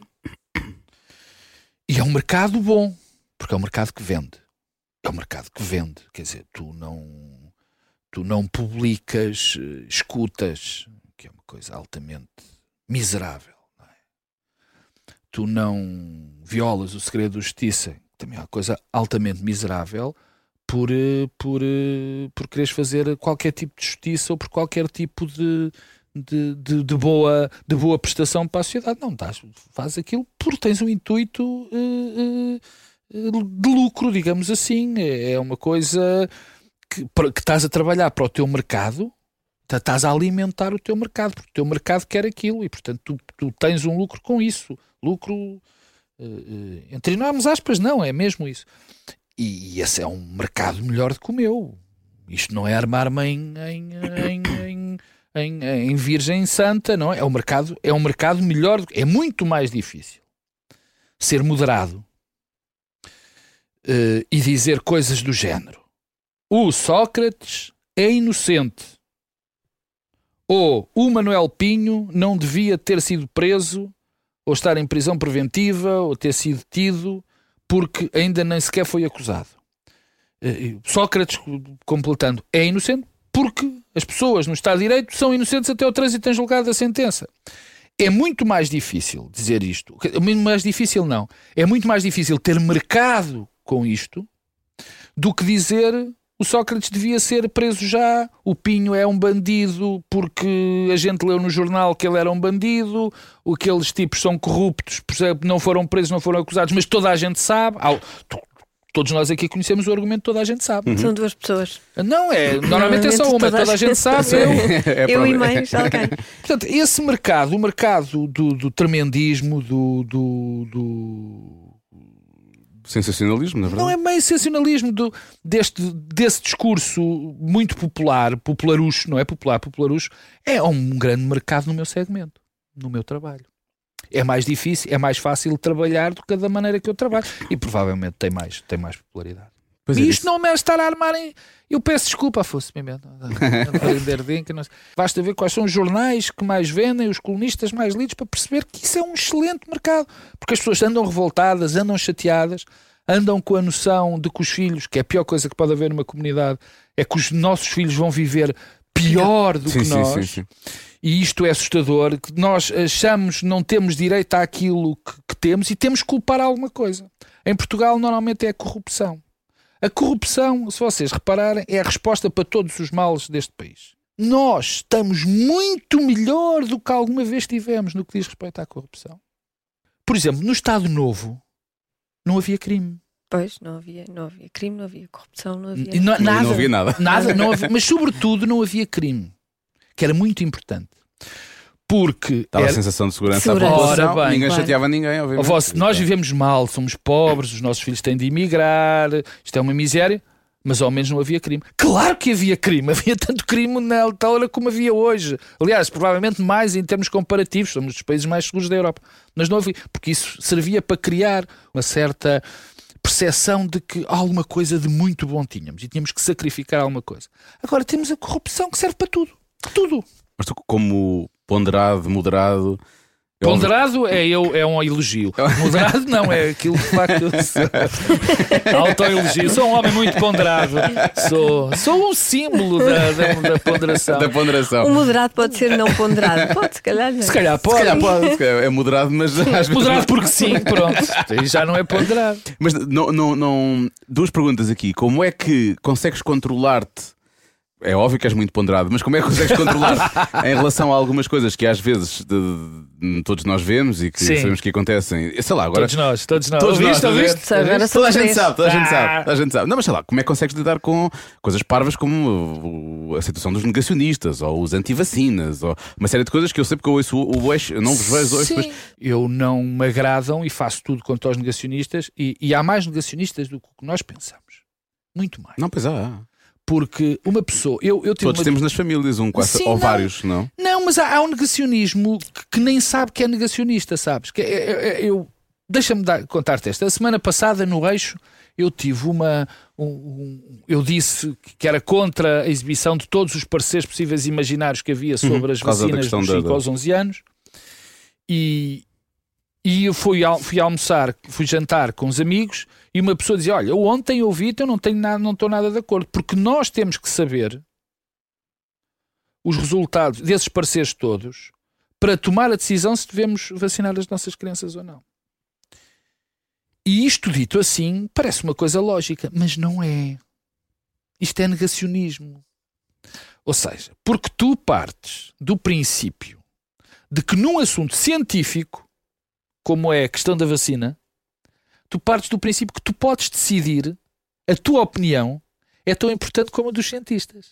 E é um mercado bom, porque é um mercado que vende. É um mercado que vende. Quer dizer, tu não, tu não publicas eh, escutas, que é uma coisa altamente miserável. Não é? Tu não violas o segredo da justiça, que também é uma coisa altamente miserável, por, eh, por, eh, por quereres fazer qualquer tipo de justiça ou por qualquer tipo de, de, de, de boa, de boa prestação para a sociedade. Não, estás, faz aquilo porque tens um intuito eh, eh, de lucro, digamos assim. É é uma coisa que, que estás a trabalhar para o teu mercado, tá- estás a alimentar o teu mercado, porque o teu mercado quer aquilo e, portanto, tu, tu tens um lucro com isso. Lucro, entre enormes aspas, não, é mesmo isso. E, esse é um mercado melhor do que o meu. Isto não é armar-me em, em, em, em, em, em Virgem Santa, não é? É um mercado, é um mercado melhor, é muito mais difícil ser moderado eh, e dizer coisas do género. O Sócrates é inocente. Ou o Manuel Pinho não devia ter sido preso, ou estar em prisão preventiva, ou ter sido tido, porque ainda nem sequer foi acusado. Eh, Sócrates, completando, é inocente porque as pessoas no Estado de Direito são inocentes até o trânsito em julgado da sentença. É muito mais difícil dizer isto. Muito mais difícil, não. É muito mais difícil ter mercado com isto do que dizer o Sócrates devia ser preso já, o Pinho é um bandido porque a gente leu no jornal que ele era um bandido, aqueles tipos são corruptos, não foram presos, não foram acusados, mas toda a gente sabe. Todos nós aqui conhecemos o argumento, toda a gente sabe. São duas pessoas. Não, é, normalmente é só uma, toda a toda a gente sabe. Eu, É Eu e mais alguém. Portanto, esse mercado, o mercado do, do tremendismo, do, do, do- Sensacionalismo, na verdade. Não é meio sensacionalismo do, deste, desse discurso muito popular, popularucho, não é popular, popularucho, é um grande mercado no meu segmento, no meu trabalho. É mais difícil, é mais fácil trabalhar do que da maneira que eu trabalho. E provavelmente tem mais, tem mais popularidade. Pois é, e isto isso- não me é estar a armar em. Eu peço desculpa, Afonso Pimenta. Não- Basta ver quais são os jornais que mais vendem, os colunistas mais lidos, para perceber que isso é um excelente mercado. Porque as pessoas andam revoltadas, andam chateadas, andam com a noção de que os filhos, que é a pior coisa que pode haver numa comunidade, é que os nossos filhos vão viver pior do Sim, que nós. sim, sim. E isto é assustador, que nós achamos não temos direito àquilo que, que temos e temos que culpar alguma coisa. Em Portugal, normalmente é a corrupção. A corrupção, se vocês repararem, é a resposta para todos os males deste país. Nós estamos muito melhor do que alguma vez tivemos no que diz respeito à corrupção. Por exemplo, no Estado Novo não havia crime. Pois, não havia, não havia crime, não havia corrupção, não havia. Não, nada, não havia nada. Nada, não havia- mas sobretudo não havia crime, que era muito importante. Porque Dava a era- sensação de segurança, à Segurança. população. Ora bem, ninguém claro. chateava ninguém, obviamente. vós, nós vivemos mal, somos pobres, os nossos filhos têm de emigrar, isto é uma miséria, mas ao menos não havia crime. Claro que havia crime, havia tanto crime na altura como havia hoje. Aliás, provavelmente mais em termos comparativos, somos dos países mais seguros da Europa. Mas não havia, porque isso servia para criar uma certa percepção de que alguma coisa de muito bom tínhamos e tínhamos que sacrificar alguma coisa. Agora temos a corrupção que serve para tudo. Tudo. Mas tu, como ponderado, moderado. Ponderado é, eu, é um elogio. Moderado não, é aquilo que de facto eu sou. Autoelogio. Sou um homem muito ponderado. Sou, sou um símbolo da, da, da ponderação. Da ponderação. O moderado pode ser não ponderado. Pode, se calhar. não. Se calhar Se pode. calhar pode, se calhar é moderado, mas às vezes. Moderado porque sim, pronto. Já não é ponderado. Mas não, não, não. Duas perguntas aqui. Como é que consegues controlar-te? É óbvio que és muito ponderado, mas como é que consegues controlar em relação a algumas coisas que às vezes de- de- todos nós vemos e que Sim. sabemos que acontecem? Sei lá, agora. Todos nós, todos nós. Todos ouviste, nós, ouviste? Ouviste? são Toda a gente sabe, toda a gente sabe, toda a gente sabe. Não, mas sei lá, como é que consegues lidar com coisas parvas como a situação dos negacionistas ou os antivacinas ou uma série de coisas que eu sei porque eu ouço o eu não vos vejo hoje, mas. Eu não me agradam e faço tudo contra os negacionistas e, e há mais negacionistas do que que nós pensamos. Muito mais. não, pois há. Porque uma pessoa. Eu, eu Todos uma- temos nas famílias um quase, Sim, ou não. vários, não? Não, mas há, há um negacionismo que, que nem sabe que é negacionista, sabes? Que é- é- é- eu Deixa-me contar-te esta. A semana passada, no eixo, eu tive uma. um- um- eu disse que era contra a exibição de todos os pareceres possíveis e imaginários que havia sobre as Uhum. por causa da vacinas dos da- 5 da- aos 11 anos. E, e eu fui, al- fui almoçar, fui jantar com os amigos e uma pessoa dizia: Olha, ontem ouvi-te, eu não, tenho nada, não estou nada de acordo, porque nós temos que saber os resultados desses pareceres todos para tomar a decisão se devemos vacinar as nossas crianças ou não. E isto dito assim parece uma coisa lógica, mas não é. Isto é negacionismo. Ou seja, porque tu partes do princípio de que num assunto científico, como é a questão da vacina, tu partes do princípio que tu podes decidir, a tua opinião é tão importante como a dos cientistas.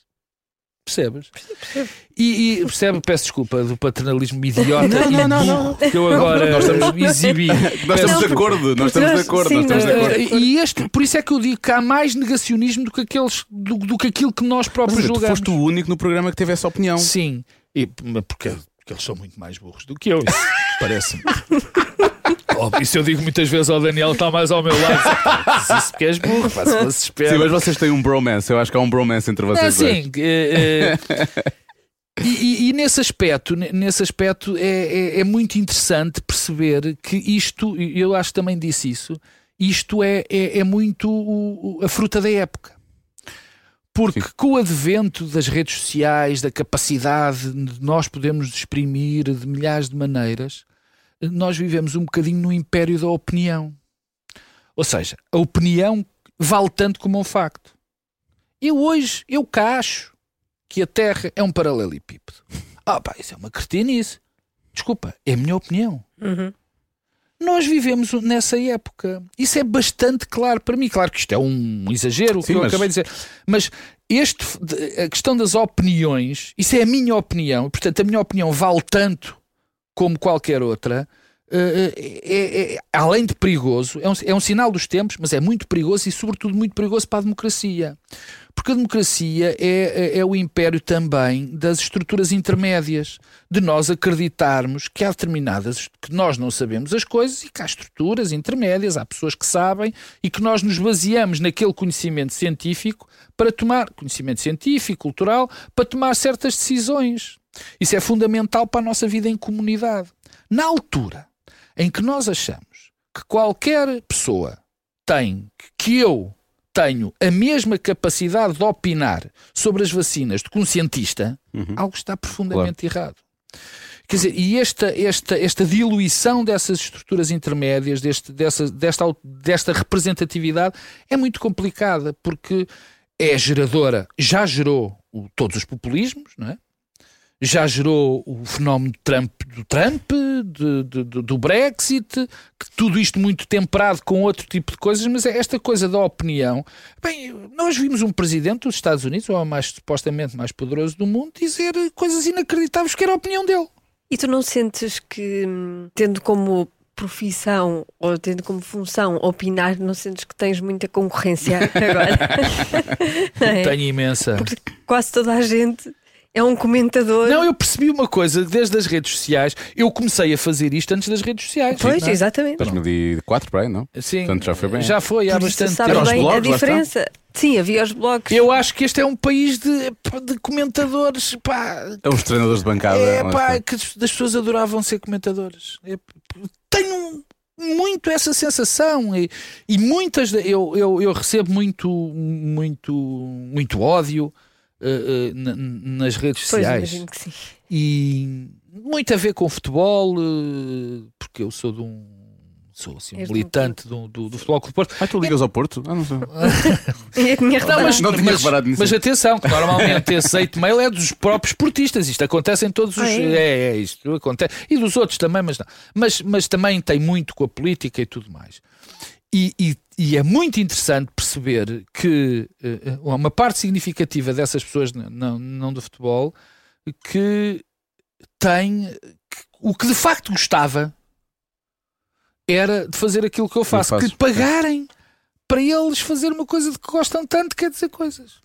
Percebes? E, e percebe, peço desculpa do paternalismo idiota Não, não, e não, que eu agora Nós estamos- exibi. Nós estamos de acordo, nós estamos de acordo, nós estamos de acordo. E este, por isso é que eu digo que há mais negacionismo do que, aqueles, do, do que aquilo que nós próprios Mas, tu julgamos. foste o único no programa que teve essa opinião. Sim, e, mas porque, porque eles são muito mais burros do que eu, isso parece-me. Óbvio, isso eu digo muitas vezes ao Daniel, está mais ao meu lado. Porque és burro, pá, se espera. Sim, mas vocês têm um bromance. Eu acho que há um bromance entre É vocês dois. assim, eh, e, e- nesse aspecto, ne- nesse aspecto é, é- é muito interessante perceber que isto, eu acho que também disse isso, isto é, é, é muito a fruta da época. Porque com o advento das redes sociais, da capacidade de nós podermos exprimir de milhares de maneiras, nós vivemos um bocadinho no império da opinião. Ou seja, a opinião vale tanto como um facto. Eu hoje, eu cá acho que a Terra é um paralelepípedo. Ah pá, isso é uma cretinice. Desculpa, é a minha opinião. Uhum. Nós vivemos nessa época. Isso é bastante claro para mim. Claro que isto é um exagero, o que eu mas- acabei de dizer. Mas este, a questão das opiniões, isso é a minha opinião. Portanto, a minha opinião vale tanto como qualquer outra. eh, é- é- é- além de perigoso, é um, é um sinal dos tempos, mas é muito perigoso e, sobretudo, muito perigoso para a democracia. Porque a democracia é, é- é o império também das estruturas intermédias, de nós acreditarmos que há determinadas, que nós não sabemos as coisas e que há estruturas intermédias, há pessoas que sabem e que nós nos baseamos naquele conhecimento científico para tomar, conhecimento científico, cultural, para tomar certas decisões. Isso é fundamental para a nossa vida em comunidade. Na altura em que nós achamos que qualquer pessoa tem, que eu tenho a mesma capacidade de opinar sobre as vacinas do que um cientista, algo está profundamente errado. Quer dizer, e esta, esta, esta diluição dessas estruturas intermédias, deste, dessa, desta, desta representatividade, é muito complicada, porque é geradora, já gerou o- todos os populismos, não é? Já gerou o fenómeno Trump, do Trump, de- de- do Brexit, que tudo isto muito temperado com outro tipo de coisas, mas é esta coisa da opinião. Bem, nós vimos um presidente dos Estados Unidos, o mais supostamente mais poderoso do mundo, dizer coisas inacreditáveis que era a opinião dele. E tu não sentes que, tendo como profissão ou tendo como função opinar, não sentes que tens muita concorrência agora? É? Tenho imensa. Quase toda a gente é um comentador. Não, eu percebi uma coisa desde as redes sociais. Eu comecei a fazer isto antes das redes sociais. pois, não é? exatamente. 2004, para aí, não? Sim, Portanto, já foi bem. Já foi há Por bastante Era os bem blogs, a diferença. Sim, havia os blogs. Eu acho que este é um país de, de comentadores, pá, É uns treinadores de bancada. é, pá, que as as pessoas adoravam ser comentadores. É, tenho muito essa sensação e, e muitas eu, eu, eu recebo muito muito muito ódio eh, eh, na- nas redes Pois, sociais imagino que sim. e muito a ver com futebol eh, porque eu sou de um sou assim, um militante do, do, do futebol Clube do Porto Ah, tu ligas ao Porto? Ah, não sei. Reparado. mas não tinha reparado nisso. Mas atenção, que normalmente esse hate mail é dos próprios portistas. Isto acontece em todos os. Ah, é? é? é, isto acontece. E dos outros também, mas não. Mas, mas também tem muito com a política e tudo mais. E, e- e é muito interessante perceber que eh, uma parte significativa dessas pessoas, não, não do futebol, que tem. que o que de facto gostava era de fazer aquilo que eu faço, que fazes. lhe pagarem para eles fazer uma coisa de que gostam tanto, quer dizer coisas.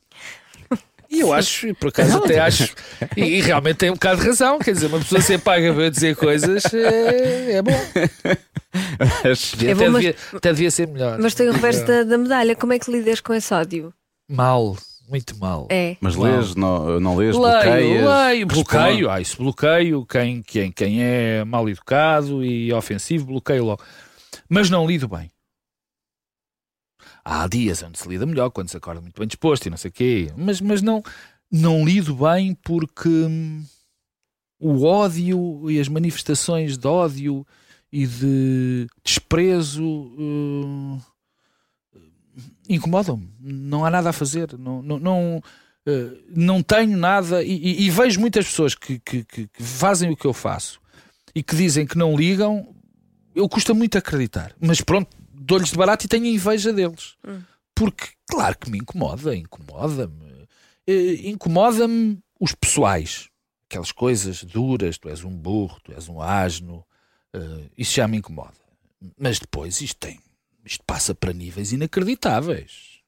E eu acho, e por acaso até acho, e, e realmente tem um bocado de razão, quer dizer, uma pessoa ser paga para dizer coisas é, é bom. É até, bom, mas- devia, até devia ser melhor. Mas tem o reverso da, da medalha. Como é que lidas com esse ódio? Mal, muito mal. É. Mas lês, não, não lês, Leio, bloqueias. leio, bloqueio, ah, isso bloqueio, quem, quem, quem é mal educado e ofensivo, bloqueio logo. Mas não lido bem. Há dias onde se lida melhor, quando se acorda muito bem disposto e não sei o quê, mas, mas não, não lido bem porque hum, o ódio e as manifestações de ódio e de desprezo hum, incomodam-me. Não há nada a fazer. Não, não, não, eh, não tenho nada. E, e- e vejo muitas pessoas que- que- que fazem o que eu faço e que dizem que não ligam. Eu custa muito acreditar. Mas pronto, dou-lhes de barato e tenho inveja deles. Porque, claro que me incomoda, incomoda-me. Eh, Incomoda-me os pessoais. Aquelas coisas duras, tu és um burro, tu és um asno. eh, isso já me incomoda. Mas depois isto tem. Isto passa para níveis inacreditáveis.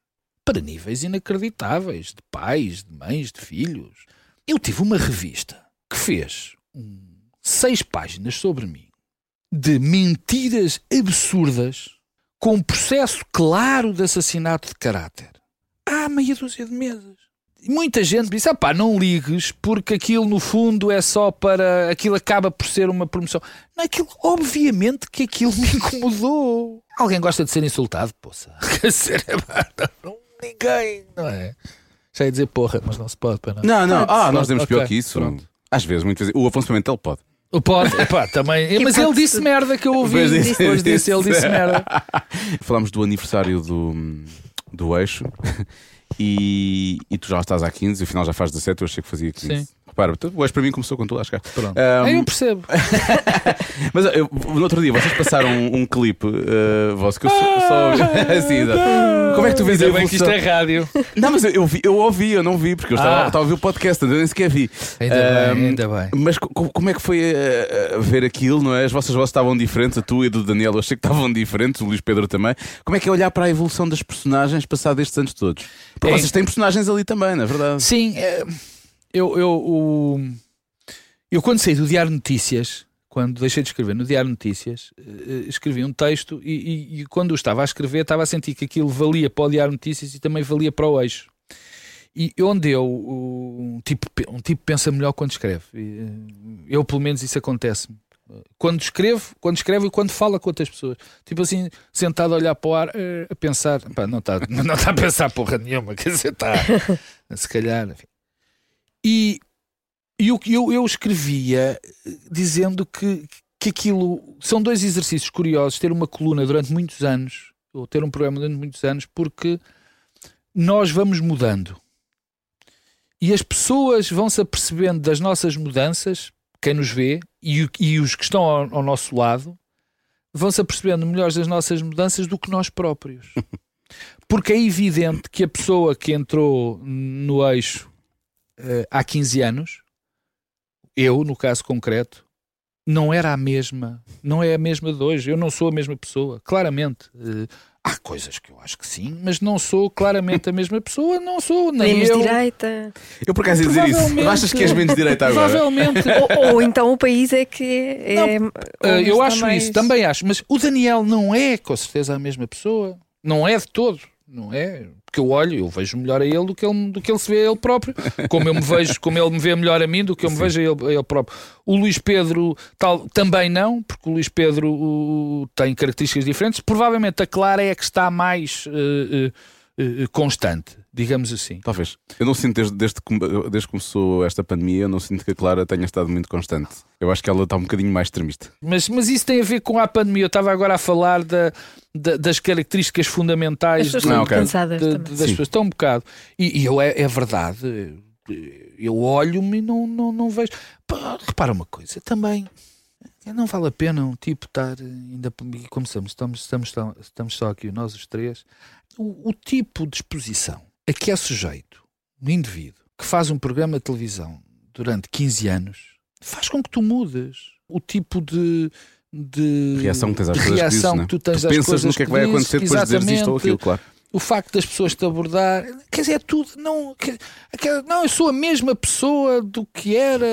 Para níveis inacreditáveis. De pais, de mães, de filhos. Eu tive uma revista que fez um, seis páginas sobre mim de mentiras absurdas com um processo claro de assassinato de caráter. Há meia dúzia de meses. E muita gente disse: ah pá, não ligues, porque aquilo no fundo é só para. aquilo acaba por ser uma promoção. Não, aquilo, obviamente que aquilo me incomodou. Alguém gosta de ser insultado? Poça. Quer dizer, é não, ninguém, não é? Já ia dizer porra, mas não se pode, para não. Não, não. Ah, nós temos Ok, pior que isso. pronto. Às vezes, muitas vezes. O Afonso Pimentel pode. O pode, epá, também. E mas pode ele disse merda que eu ouvi. Pois disse, Depois disse, ele disse merda. Falámos do aniversário do, do eixo e, e tu já estás há 15 e afinal já faz 17, eu achei que fazia 15. Sim. Repara, tu- eixo para mim começou quando tu lá chegaste. Pronto. Ahm, Aí eu percebo. Mas eu, no outro dia vocês passaram um, um clipe uh, vosso que eu só, só ouvi. assim. Como é que tu vês a Ainda bem que isto evolução? é rádio. Não, mas eu, eu, vi- eu ouvi, eu não vi, porque eu estava, Ah. estava a ouvir o podcast, eu nem sequer vi. Ainda Ahm, bem, ainda bem. Mas co- co- como é que foi uh, ver aquilo, não é? As vossas vozes estavam diferentes, a tua e a do Daniel, eu achei que estavam diferentes, o Luís Pedro também. Como é que é olhar para a evolução das personagens passados estes anos todos? Porque É. vocês têm personagens ali também, não é verdade? Sim, é, eu, eu, o- eu quando saí do Diário Notícias, quando deixei de escrever no Diário Notícias, eh, escrevi um texto e, e- e quando eu estava a escrever estava a sentir que aquilo valia para o Diário Notícias e também valia para o eixo. E onde eu, o- um tipo, um tipo pensa melhor quando escreve. Eh, Eu, pelo menos, isso acontece-me. Quando escrevo, quando escrevo e quando fala com outras pessoas. Tipo assim, sentado a olhar para o ar, eh, a pensar. Pá, não está não tá a pensar porra nenhuma, quer dizer, está. Se calhar. enfim. E, e o que eu, eu escrevia eh, dizendo que, que aquilo são dois exercícios curiosos, ter uma coluna durante muitos anos, ou ter um programa durante muitos anos, porque nós vamos mudando. E as pessoas vão se apercebendo das nossas mudanças, quem nos vê, e, e os que estão ao, ao nosso lado, vão se apercebendo melhores das nossas mudanças do que nós próprios. Porque é evidente que a pessoa que entrou no eixo eh, há 15 anos, eu, no caso concreto, não era a mesma, não é a mesma de hoje. Eu não sou a mesma pessoa, claramente. Eh, há coisas que eu acho que sim, mas não sou claramente a mesma pessoa, não sou, nem Menos eu. direita. Eu por acaso ia dizer isso. Provavelmente- Achas que és menos direita agora? Provavelmente. ou, ou então o país é que é. Uh, onde eu acho mais- isso, também acho. Mas o Daniel não é, com certeza, a mesma pessoa. Não é de todo. Não é. Porque eu olho, eu vejo melhor a ele do que ele, do que ele se vê a ele próprio. Como eu me vejo, como ele me vê melhor a mim do que eu me vejo a ele, a ele próprio. O Luís Pedro tal, também não, porque o Luís Pedro tem características diferentes. Provavelmente a Clara é a que está mais uh, uh, uh, constante, digamos assim. Talvez. Eu não sinto desde, desde, que, desde que começou esta pandemia, eu não sinto que a Clara tenha estado muito constante. Eu acho que ela está um bocadinho mais extremista. Mas, mas isso tem a ver com a pandemia. Eu estava agora a falar da, da- das características As fundamentais pessoas de- Não, estão ok. cansadas de- das Sim. pessoas. Estão um bocado. E, e eu, é, é verdade, eu olho-me e não, não, não vejo. Pá, repara uma coisa, também. Não vale a pena um tipo estar ainda como estamos, estamos, estamos, só- estamos só aqui nós os três. O, o tipo de exposição a que é sujeito um indivíduo que faz um programa de televisão durante 15 anos faz com que tu mudes o tipo de, de Reação que tens às coisas que dizes, né? que tu tens tu às pensas coisas no que é que vai acontecer depois de dizeres isto ou aquilo, claro. o facto das pessoas te abordar, quer dizer, é tudo, não, quer- não, eu sou a mesma pessoa do que era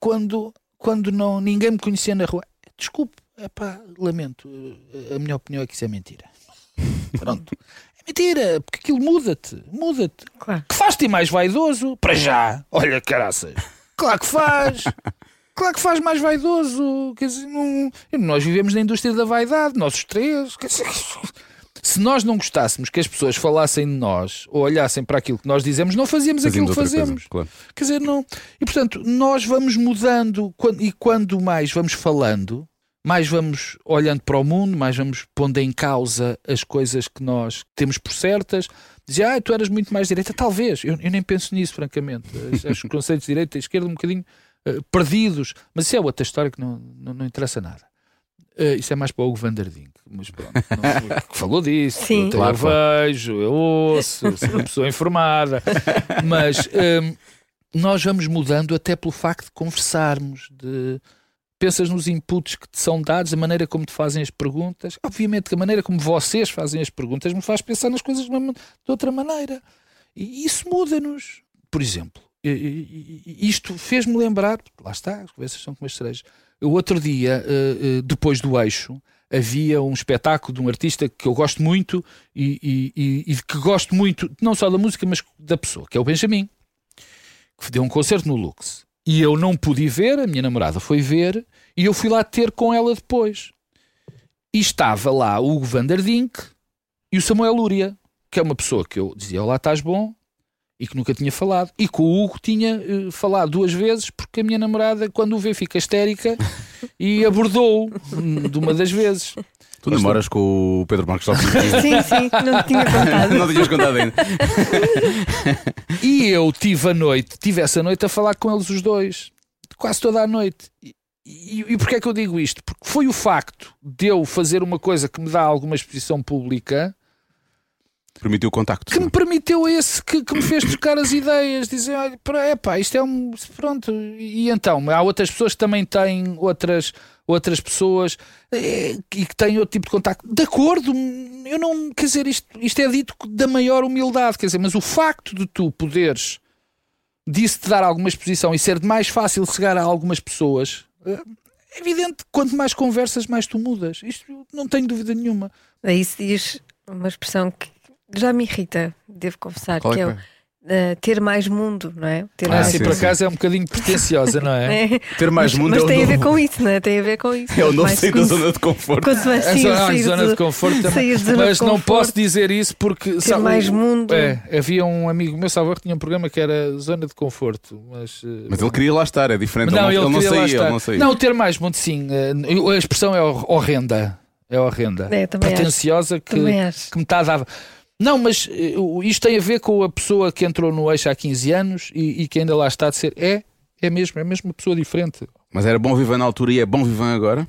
quando, quando não, ninguém me conhecia na rua. Desculpe, epá, lamento, a minha opinião é que isso é mentira. Pronto. É mentira, porque aquilo muda-te, muda-te. Claro. Que faz-te mais vaidoso, para já. Olha, caraças. Claro que faz. Claro que faz mais vaidoso. Quer dizer, não- nós vivemos na indústria da vaidade, nós os três. Quer dizer, se nós não gostássemos que as pessoas falassem de nós ou olhassem para aquilo que nós dizemos, não fazíamos aquilo que outra coisa, fazemos. claro. Quer dizer, não. E portanto, nós vamos mudando e quando mais vamos falando, mais vamos olhando para o mundo, mais vamos pondo em causa as coisas que nós temos por certas. Dizer, ah, tu eras muito mais direita. Talvez, eu, eu nem penso nisso, francamente. Os conceitos de direita e esquerda um bocadinho eh, perdidos. Mas isso é outra história que não, não, não interessa nada. Eh, isso é mais para o Hugo Vanderdink, mas pronto, não- que falou disso. Sim. eu, Claro, eu vejo, eu ouço, sou uma pessoa informada, mas hum, nós vamos mudando até pelo facto de conversarmos, de pensas nos inputs que te são dados, a maneira como te fazem as perguntas. Obviamente que a maneira como vocês fazem as perguntas me faz pensar nas coisas de, outra maneira. E isso muda-nos. Por exemplo, isto fez-me lembrar, lá está, as conversas são como as cerejas. O outro dia, eh, eh, depois do eixo, havia um espetáculo de um artista que eu gosto muito e- e- e que gosto muito, não só da música, mas da pessoa, que é o Benjamin, que deu um concerto no Lux. E eu não pude ver, a minha namorada foi ver, e eu fui lá ter com ela depois. E estava lá o Hugo Vanderdink e o Samuel Lúria, que é uma pessoa que eu dizia: Olá, estás bom? E que nunca tinha falado. E que o Hugo tinha eh, falado duas vezes, porque a minha namorada, quando o vê, fica histérica e abordou hum, de uma das vezes. Tu namoras com o Pedro Marcos Lopes. Sim, sim, não tinha contado. não tinhas contado ainda. E eu tive a noite, tive essa noite a falar com eles os dois, quase toda a noite. E, e, e porquê é que eu digo isto? Porque foi o facto de eu fazer uma coisa que me dá alguma exposição pública Permitiu o contacto. que me permitiu esse, que, que me fez trocar as ideias, dizer, olha, pá, epá, isto é um. Pronto. E então, há outras pessoas que também têm outras, outras pessoas eh, e que têm outro tipo de contacto. De acordo, eu não. Quer dizer, isto, isto é dito da maior humildade, quer dizer, mas o facto de tu poderes disso te dar alguma exposição e ser mais fácil chegar a algumas pessoas. eh, É evidente que quanto mais conversas, mais tu mudas. Isto não tenho dúvida nenhuma. Daí se diz uma expressão que já me irrita, devo confessar, Qual que é é, que o, eh, ter mais mundo, não é? Ter Ah, mais sim, por acaso é um bocadinho pretenciosa, não é? É, Ter mais mas mundo mas é o tem a ver novo- com isso, não é? Tem a ver com isso. É o novo Mais sair da zona de conforto. Quanto mais A sim, zona, a sair zona de- de conforto também. sair de zona de Mas não conforto. posso dizer isso porque Ter sabe, mais mundo. É, havia um amigo meu, salvo que tinha um programa que era Zona de Conforto. Mas, eh, Mas ele queria lá estar, é diferente. não, ele não, ele saía, ele não saía. Não, ter mais mundo, sim. eh, A expressão é hor- horrenda. É horrenda. É, acho. Pretenciosa que, acho. que me está a dar. Não, mas eh, isto tem a ver com a pessoa que entrou no eixo há 15 anos e, e que ainda lá está a ser. É, é mesmo, é mesmo uma pessoa diferente. Mas era bom vivan na altura e é bom vivan agora?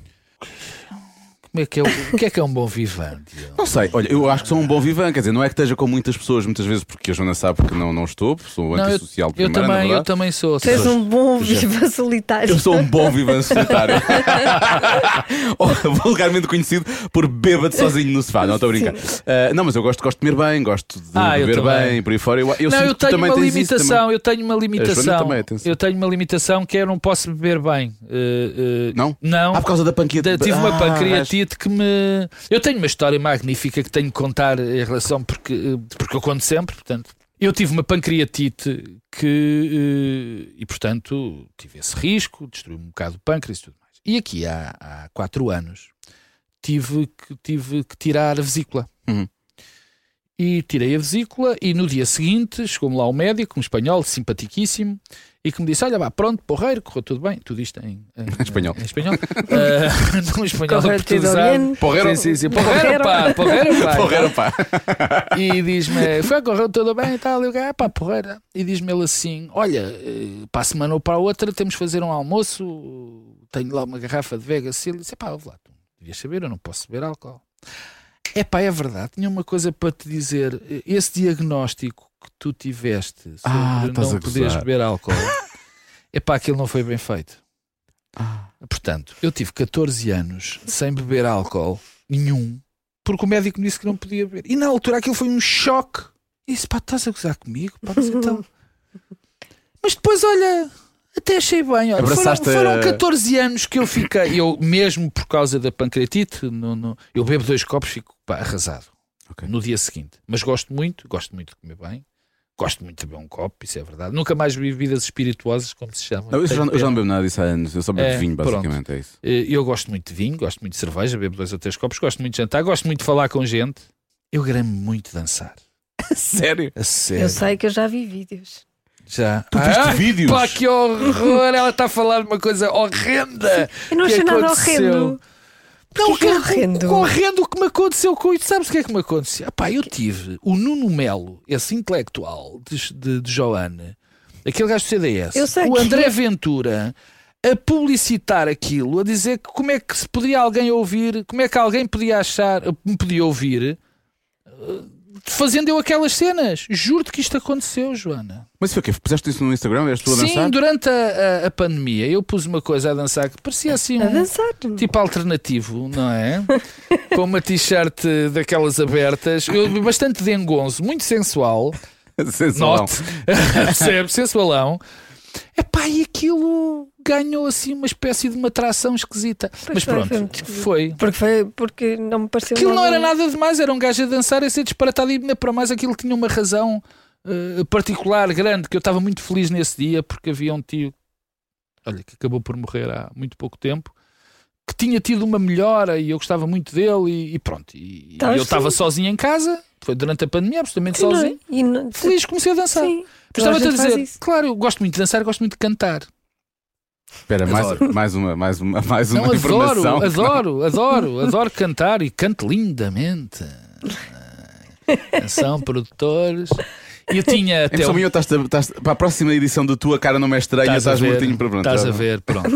Como é que é, o, o que é que é um bom vivante? Não sei, olha, eu acho que sou um bom vivan, quer dizer, não é que esteja com muitas pessoas, muitas vezes porque a Joana sabe que não, não estou, sou Não, eu, antissocial de eu primeira, na também, eu também sou. Tu és sou. um bom viva solitário. Eu sou um bom vivan solitário. Ou vulgarmente conhecido por bêbado sozinho no sofá. Não estou a brincar. Ah, não, mas eu gosto, gosto de comer bem, gosto de Ah, eu beber bem, por aí fora. Eu, eu não, eu tenho também uma limitação, também. eu tenho uma limitação. também, eu tenho uma limitação que é eu não posso beber bem. Eh, eh, Não? Não. Ah, por causa da pancreatite. Da- tive uma Ah, pancreatite que me. Eu tenho uma história magnífica que tenho que contar em relação, porque, porque eu conto sempre, portanto. Eu tive uma pancreatite que. eh, E, portanto, tive esse risco, destruiu um bocado o pâncreas e tudo mais. E aqui há, há quatro anos tive que, tive que tirar a vesícula. Uhum. E tirei a vesícula e no dia seguinte chegou-me lá o médico, um espanhol simpaticíssimo, e que me disse: Olha, vá, pronto, porreiro, correu tudo bem. Tudo isto em, em- espanhol. Em espanhol. Ah, num espanhol portuguesado. bem. Porreiro. Sim, sim, sim. Porreiro, pá, porreiro, pá. Porreiro, pá. E diz-me, foi, correu tudo bem e tal. E eu, ah, pá, porreira. E diz-me ele assim: Olha, eh, para a semana ou para a outra temos de fazer um almoço. Tenho lá uma garrafa de Vega Sil. E disse: pá, ouve lá, tu devias saber, eu não posso beber álcool. É pá, é verdade. Tinha uma coisa para te dizer: esse diagnóstico que tu tiveste sobre Ah, não poderes beber álcool, é pá, aquilo não foi bem feito. Ah. Portanto, eu tive 14 anos sem beber álcool nenhum, porque o médico me disse que não podia beber. E na altura aquilo foi um choque. E disse, pá, estás a gozar comigo? Pá, mas, então... mas depois, olha, até achei bem. Olha, foram, Abraçaste foram 14 anos que eu fiquei, eu mesmo por causa da pancreatite, no, no- eu bebo dois copos fico pá, arrasado Ok. no dia seguinte. Mas gosto muito, gosto muito de comer bem. Gosto muito de beber um copo, isso é verdade. Nunca mais bebi bebidas espirituosas, como se chama. Não, eu, já, eu já não bebo nada disso há anos, eu só bebo É, vinho, pronto. basicamente, é isso. Eh, Eu gosto muito de vinho, gosto muito de cerveja, bebo dois ou três copos, gosto muito de jantar, gosto muito de falar com gente. Eu gramo muito de dançar. Sério? A sério. Eu sei que eu já vi vídeos. Já. Tu viste Ah, vídeos? Pá, que horror! Ela está a falar de uma coisa horrenda. Eu não que achei nada aconteceu. horrendo. Não, que é o- horrendo? O, horrendo que me aconteceu com isso. Sabes o que é que me aconteceu? Pá, eu tive o Nuno Melo, esse intelectual de, de, de Joana, aquele gajo do CDS, Eu sei o que- André Ventura, a publicitar aquilo, a dizer que como é que se podia alguém ouvir, como é que alguém podia achar, me podia ouvir, fazendo eu aquelas cenas. Juro-te que isto aconteceu, Joana. Mas foi o quê? Puseste isso no Instagram? Tu a Sim, dançar? durante a, a- a pandemia eu pus uma coisa a dançar que parecia assim A um dançar. tipo alternativo, não é? Com uma t-shirt daquelas abertas, eu, bastante dengonzo, muito sensual, Sensual. note, percebe? Sensualão. Epá, e aquilo ganhou assim uma espécie de uma atração esquisita. Pois Mas foi, pronto, foi foi. Porque, foi, porque não me pareceu Aquilo não era nada demais, era um gajo a dançar, a ser disparatado e ainda para mais aquilo tinha uma razão eh, particular, grande, que eu estava muito feliz nesse dia porque havia um tio, olha, que acabou por morrer há muito pouco tempo, que tinha tido uma melhora e eu gostava muito dele e, e pronto. E, e Estavas eu estava sozinho em casa, foi durante a pandemia, absolutamente não- sozinho. e não- Feliz, comecei a dançar. Sim. Mas Estava-te a dizer, isso. claro, eu gosto muito de dançar, gosto muito de cantar. Espera, mais, Adoro. mais uma, mais uma, mais uma Não, adoro, informação. adoro, adoro, adoro cantar e canto lindamente. Atenção, produtores. E eu tinha até. Em um- São estás, estás, para a próxima edição do Tua Cara Não Me Estranha, Estás a estás ver, mortinho para pronto. Estás a ver, pronto.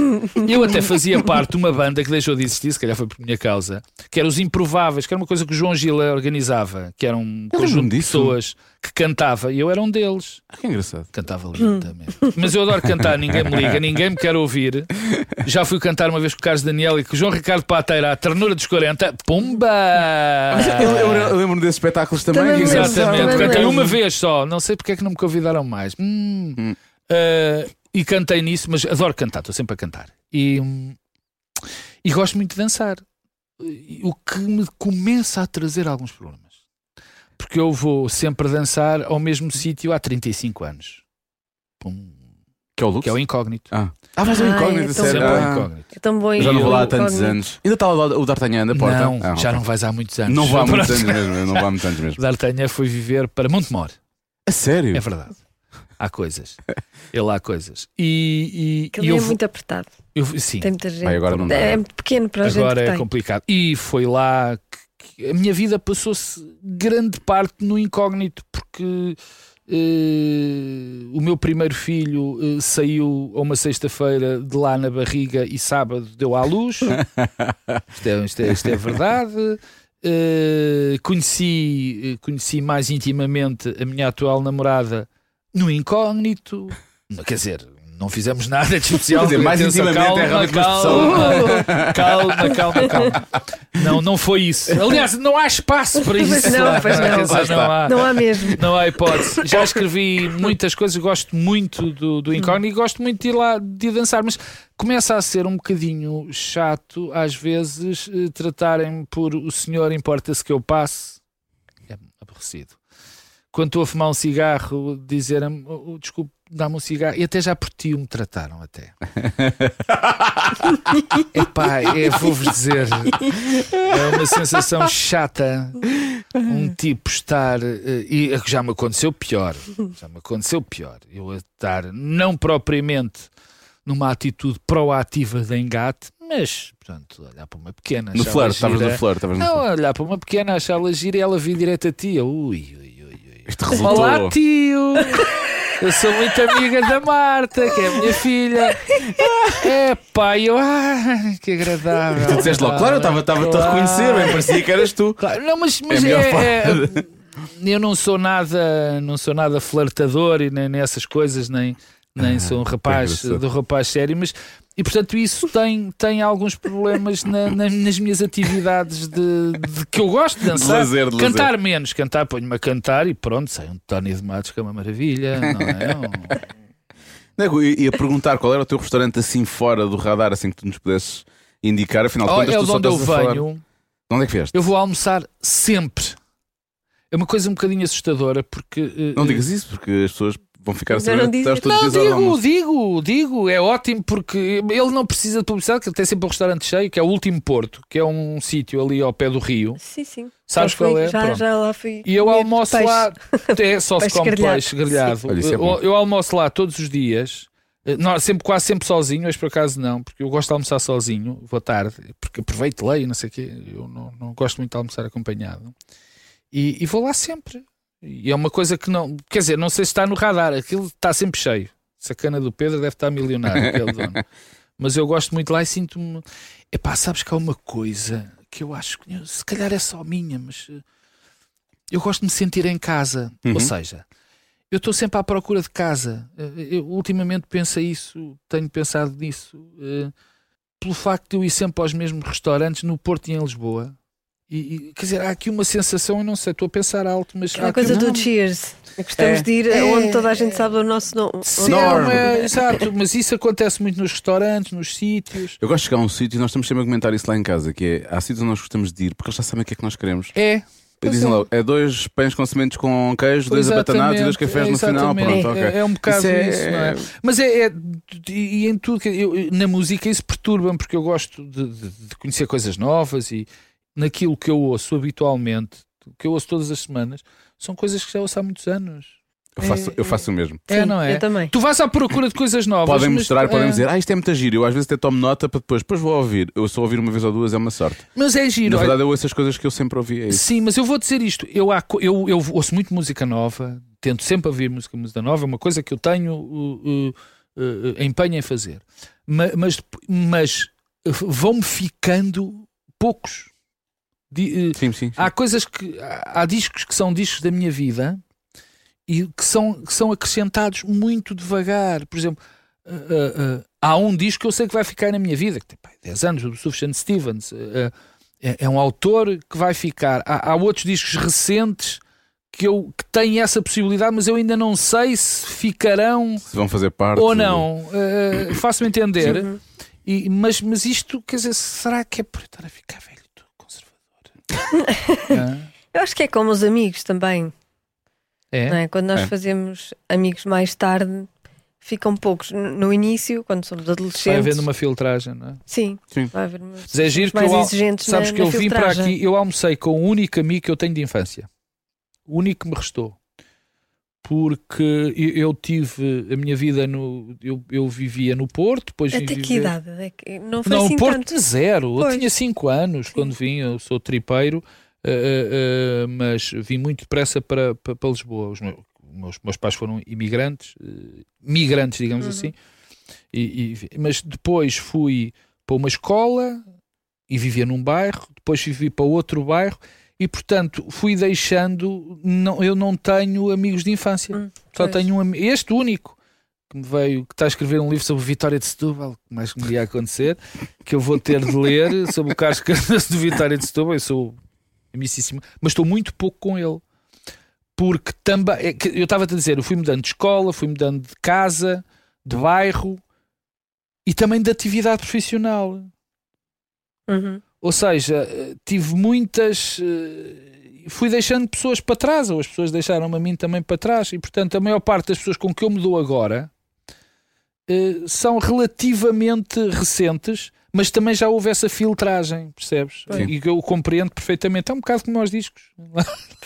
Eu até fazia parte de uma banda que deixou de existir, se calhar foi por minha causa, que era os Improváveis, que era uma coisa que o João Gila organizava, que era um Eu conjunto de lembro-me disso. Que cantava, e eu era um deles. Ah, que engraçado. Cantava lindamente. Mas eu adoro cantar, ninguém me liga, ninguém me quer ouvir. Já fui cantar uma vez com o Carlos Daniel e com o João Ricardo Pateira, a ternura dos 40. Pumba! Eu, eu, eu lembro-me desses espetáculos também. Também. Exatamente, também cantei uma vez só, não sei porque é que não me convidaram mais. Hum. Hum. Uh, e cantei nisso, mas adoro cantar, estou sempre a cantar. E, hum, e gosto muito de dançar. O que me começa a trazer alguns problemas. Porque eu vou sempre dançar ao mesmo sítio há 35 anos. Pum, Que é o Lux? que é o incógnito. Ah, ah mas o Ah, incógnito, é tão sério. Bom. Ah, incógnito. É tão bom eu já não vou lá há incógnito. tantos anos. Ainda está lá o D'Artagnan na porta? Não, Ah, já não vais há muitos anos. Não vou há muitos anos mesmo. Não vou há muitos anos mesmo. D'Artagnan foi viver para Montemor. A sério? É verdade. Há coisas. Ele há coisas. E, e, e eu, é muito apertado. eu sim, Tem muita gente. Vai, agora não dá. é pequeno para a gente agora é tem. complicado. E foi lá que, que a minha vida passou-se grande parte no incógnito, porque eh, o meu primeiro filho eh, saiu a uma sexta-feira de lá na barriga e sábado deu à luz. isto, é, isto é- isto é verdade. Eh, conheci, conheci mais intimamente a minha atual namorada no incógnito. Quer dizer, não fizemos nada de especial. Quer dizer, mais Atenção, intimamente é uma calma, calma, calma, calma. Não, não foi isso. Aliás, não há espaço para isso. Pois não, pois não. Não há. Não há mesmo. Não há hipótese. Já escrevi muitas coisas, gosto muito do, do incógnito e gosto muito de ir lá de ir dançar, mas começa a ser um bocadinho chato, às vezes, eh, tratarem por o senhor importa-se que eu passe. É aborrecido. Quando estou a fumar um cigarro, dizerem oh, oh, desculpe, dá-me um cigarro. E até já por ti me trataram até. Epá, é, vou-vos dizer, é uma sensação chata um tipo estar eh, e já me aconteceu pior já me aconteceu pior eu a estar não propriamente numa atitude proativa de engate mas portanto olhar para uma pequena No flerte, estavas no flerte. estavas no não flerte. olhar para uma pequena achá-la gira e ela vir direto a ti ui, ui. Isto resultou. Olá tio. Eu sou muito amiga da Marta que é a minha filha. É pá eu ah, que agradável. Tu disseste logo, claro, eu estava- estava-te a reconhecer, bem, parecia que eras tu. Claro, não, mas, mas É é- é- eu não sou nada, não sou nada flertador e nem nessas coisas, nem, nem sou um rapaz do rapaz sério, mas e portanto isso tem, tem alguns problemas na- na- nas minhas atividades de, de que eu gosto de dançar. lazer, de cantar menos, cantar, ponho-me a cantar e pronto, sai um Tony de Matos que é uma maravilha, não é? Um- eu ia perguntar qual era o teu restaurante assim fora do radar, assim que tu nos pudesses indicar. Afinal de Oh, contas, é tu de só onde eu a venho. De onde é que vieste? Eu vou almoçar sempre. É uma coisa um bocadinho assustadora porque. eh, Não eh, digas isso, porque as pessoas vão ficar a saber não Não, os dias ao digo, digo, digo, é ótimo porque ele não precisa de publicidade, que ele tem sempre um restaurante cheio, que é o Último Porto, que é um sítio ali ao pé do rio. Sim, sim. Sabes Já fui- qual é? Já, Pronto. já lá fui. E eu almoço peixe. lá, é só se Peixe come grelhado. peixe grelhado. Olha, é eu, eu almoço lá todos os dias, eh, não, sempre, quase sempre sozinho, mas por acaso não, porque eu gosto de almoçar sozinho, vou tarde, porque aproveito, leio, não sei o quê, eu não, não gosto muito de almoçar acompanhado. E, e vou lá sempre. E é uma coisa que não, quer dizer, não sei se está no radar, aquilo está sempre cheio. Sacana do Pedro deve estar milionário, aquele dono. Mas eu gosto muito lá e sinto-me. Epá, sabes que há uma coisa que eu acho que se calhar é só minha, mas eh, eu gosto de me sentir em casa. Uhum. Ou seja, eu estou sempre à procura de casa. Eh, Eu ultimamente penso isso, tenho pensado nisso, eh, pelo facto de eu ir sempre aos mesmos restaurantes no Porto e em Lisboa. E, e, quer dizer, há aqui uma sensação, eu não sei, estou a pensar alto, mas. há Aquela aqui coisa do cheers. Gostamos É. de ir É. onde toda a gente sabe o nosso nome. Sim, Norm. é, exato, mas isso acontece muito nos restaurantes, nos sítios. Eu gosto de chegar a um sítio e nós estamos sempre a comentar isso lá em casa, que é há sítios onde nós gostamos de ir, porque eles já sabem o que é que nós queremos. É. Dizem é. logo, é dois pães com sementes com queijo, dois abatanados e dois Exatamente, cafés no final. exatamente. Pronto, ok. É, é um bocado Isso é- isso, não é? Mas é, é- e em tudo, que eu- na música isso perturba-me porque eu gosto de, de- de conhecer coisas novas e naquilo que eu ouço habitualmente, que eu ouço todas as semanas, são coisas que já ouço há muitos anos. Eu faço, eu faço o mesmo. É, Sim, não é? Eu também. Tu vais à procura de coisas novas. Podem mas- mostrar, podem é, dizer, ah, isto é muito giro. Eu às vezes até tomo nota para depois, depois vou ouvir. Eu só ouvir uma vez ou duas é uma sorte. Mas é giro. Na verdade, eu ouço as coisas que eu sempre ouvi. É. Sim, mas eu vou dizer isto. Eu, eu, eu ouço muito música nova, tento sempre ouvir música, música nova, é uma coisa que eu tenho uh, uh, uh, empenho em fazer. Ma- Mas, mas, uh, vão-me ficando poucos. Di- uh, Sim, sim. sim. há coisas que. Há, há discos que são discos da minha vida e que são, que são acrescentados muito devagar. Por exemplo, uh, uh, uh, há um disco que eu sei que vai ficar na minha vida, que tem pá, 10 anos, do Sufjan Stevens. é, é um autor que vai ficar. Há, há outros discos recentes que, eu, que têm essa possibilidade, mas eu ainda não sei se ficarão Se vão fazer parte. ou não. Uh, Faço-me entender. E, mas, mas isto, quer dizer, será que é por estar a ficar velho, Eu acho que é como os amigos também. é? não é? Quando nós É. fazemos amigos mais tarde, ficam poucos. No início, quando somos Vai adolescentes. havendo uma filtragem, não é? Sim, Sim. vai haver uma... Mas é giro que mais eu, exigentes sabes na, que eu vim para aqui, eu almocei com o único amigo que eu tenho de infância. O único que me restou. Porque eu, eu tive a minha vida no. Eu, eu vivia no Porto, depois Até vivi- que idade? É não foi Não, assim Porto tanto. zero. Eu Pois. tinha 5 anos quando vim, eu sou tripeiro. Uh, uh, mas vim muito depressa para, para, para Lisboa. Os meus, meus, meus pais foram imigrantes, uh, migrantes, digamos assim. E, e- mas depois fui para uma escola e vivia num bairro, depois vivi para outro bairro e, portanto, fui deixando. Não, eu não tenho amigos de infância, Hum, só pois. tenho um, este único que me veio, que está a escrever um livro sobre Vitória de Setúbal, que mais que me ia acontecer, que eu vou ter de ler sobre o Carlos Cardoso de Vitória de Setúbal. Eu sou amicíssimo, mas estou muito pouco com ele. Porque também, é eu estava a dizer, eu fui mudando de escola, fui mudando de casa, de bairro e também de atividade profissional. Uhum. Ou seja, eh, tive muitas. eh, Fui deixando pessoas para trás, ou as pessoas deixaram-me a mim também para trás, e portanto a maior parte das pessoas com que eu me dou agora eh, são relativamente recentes, mas também já houve essa filtragem, percebes? Sim. E que eu compreendo perfeitamente. É um bocado como aos discos.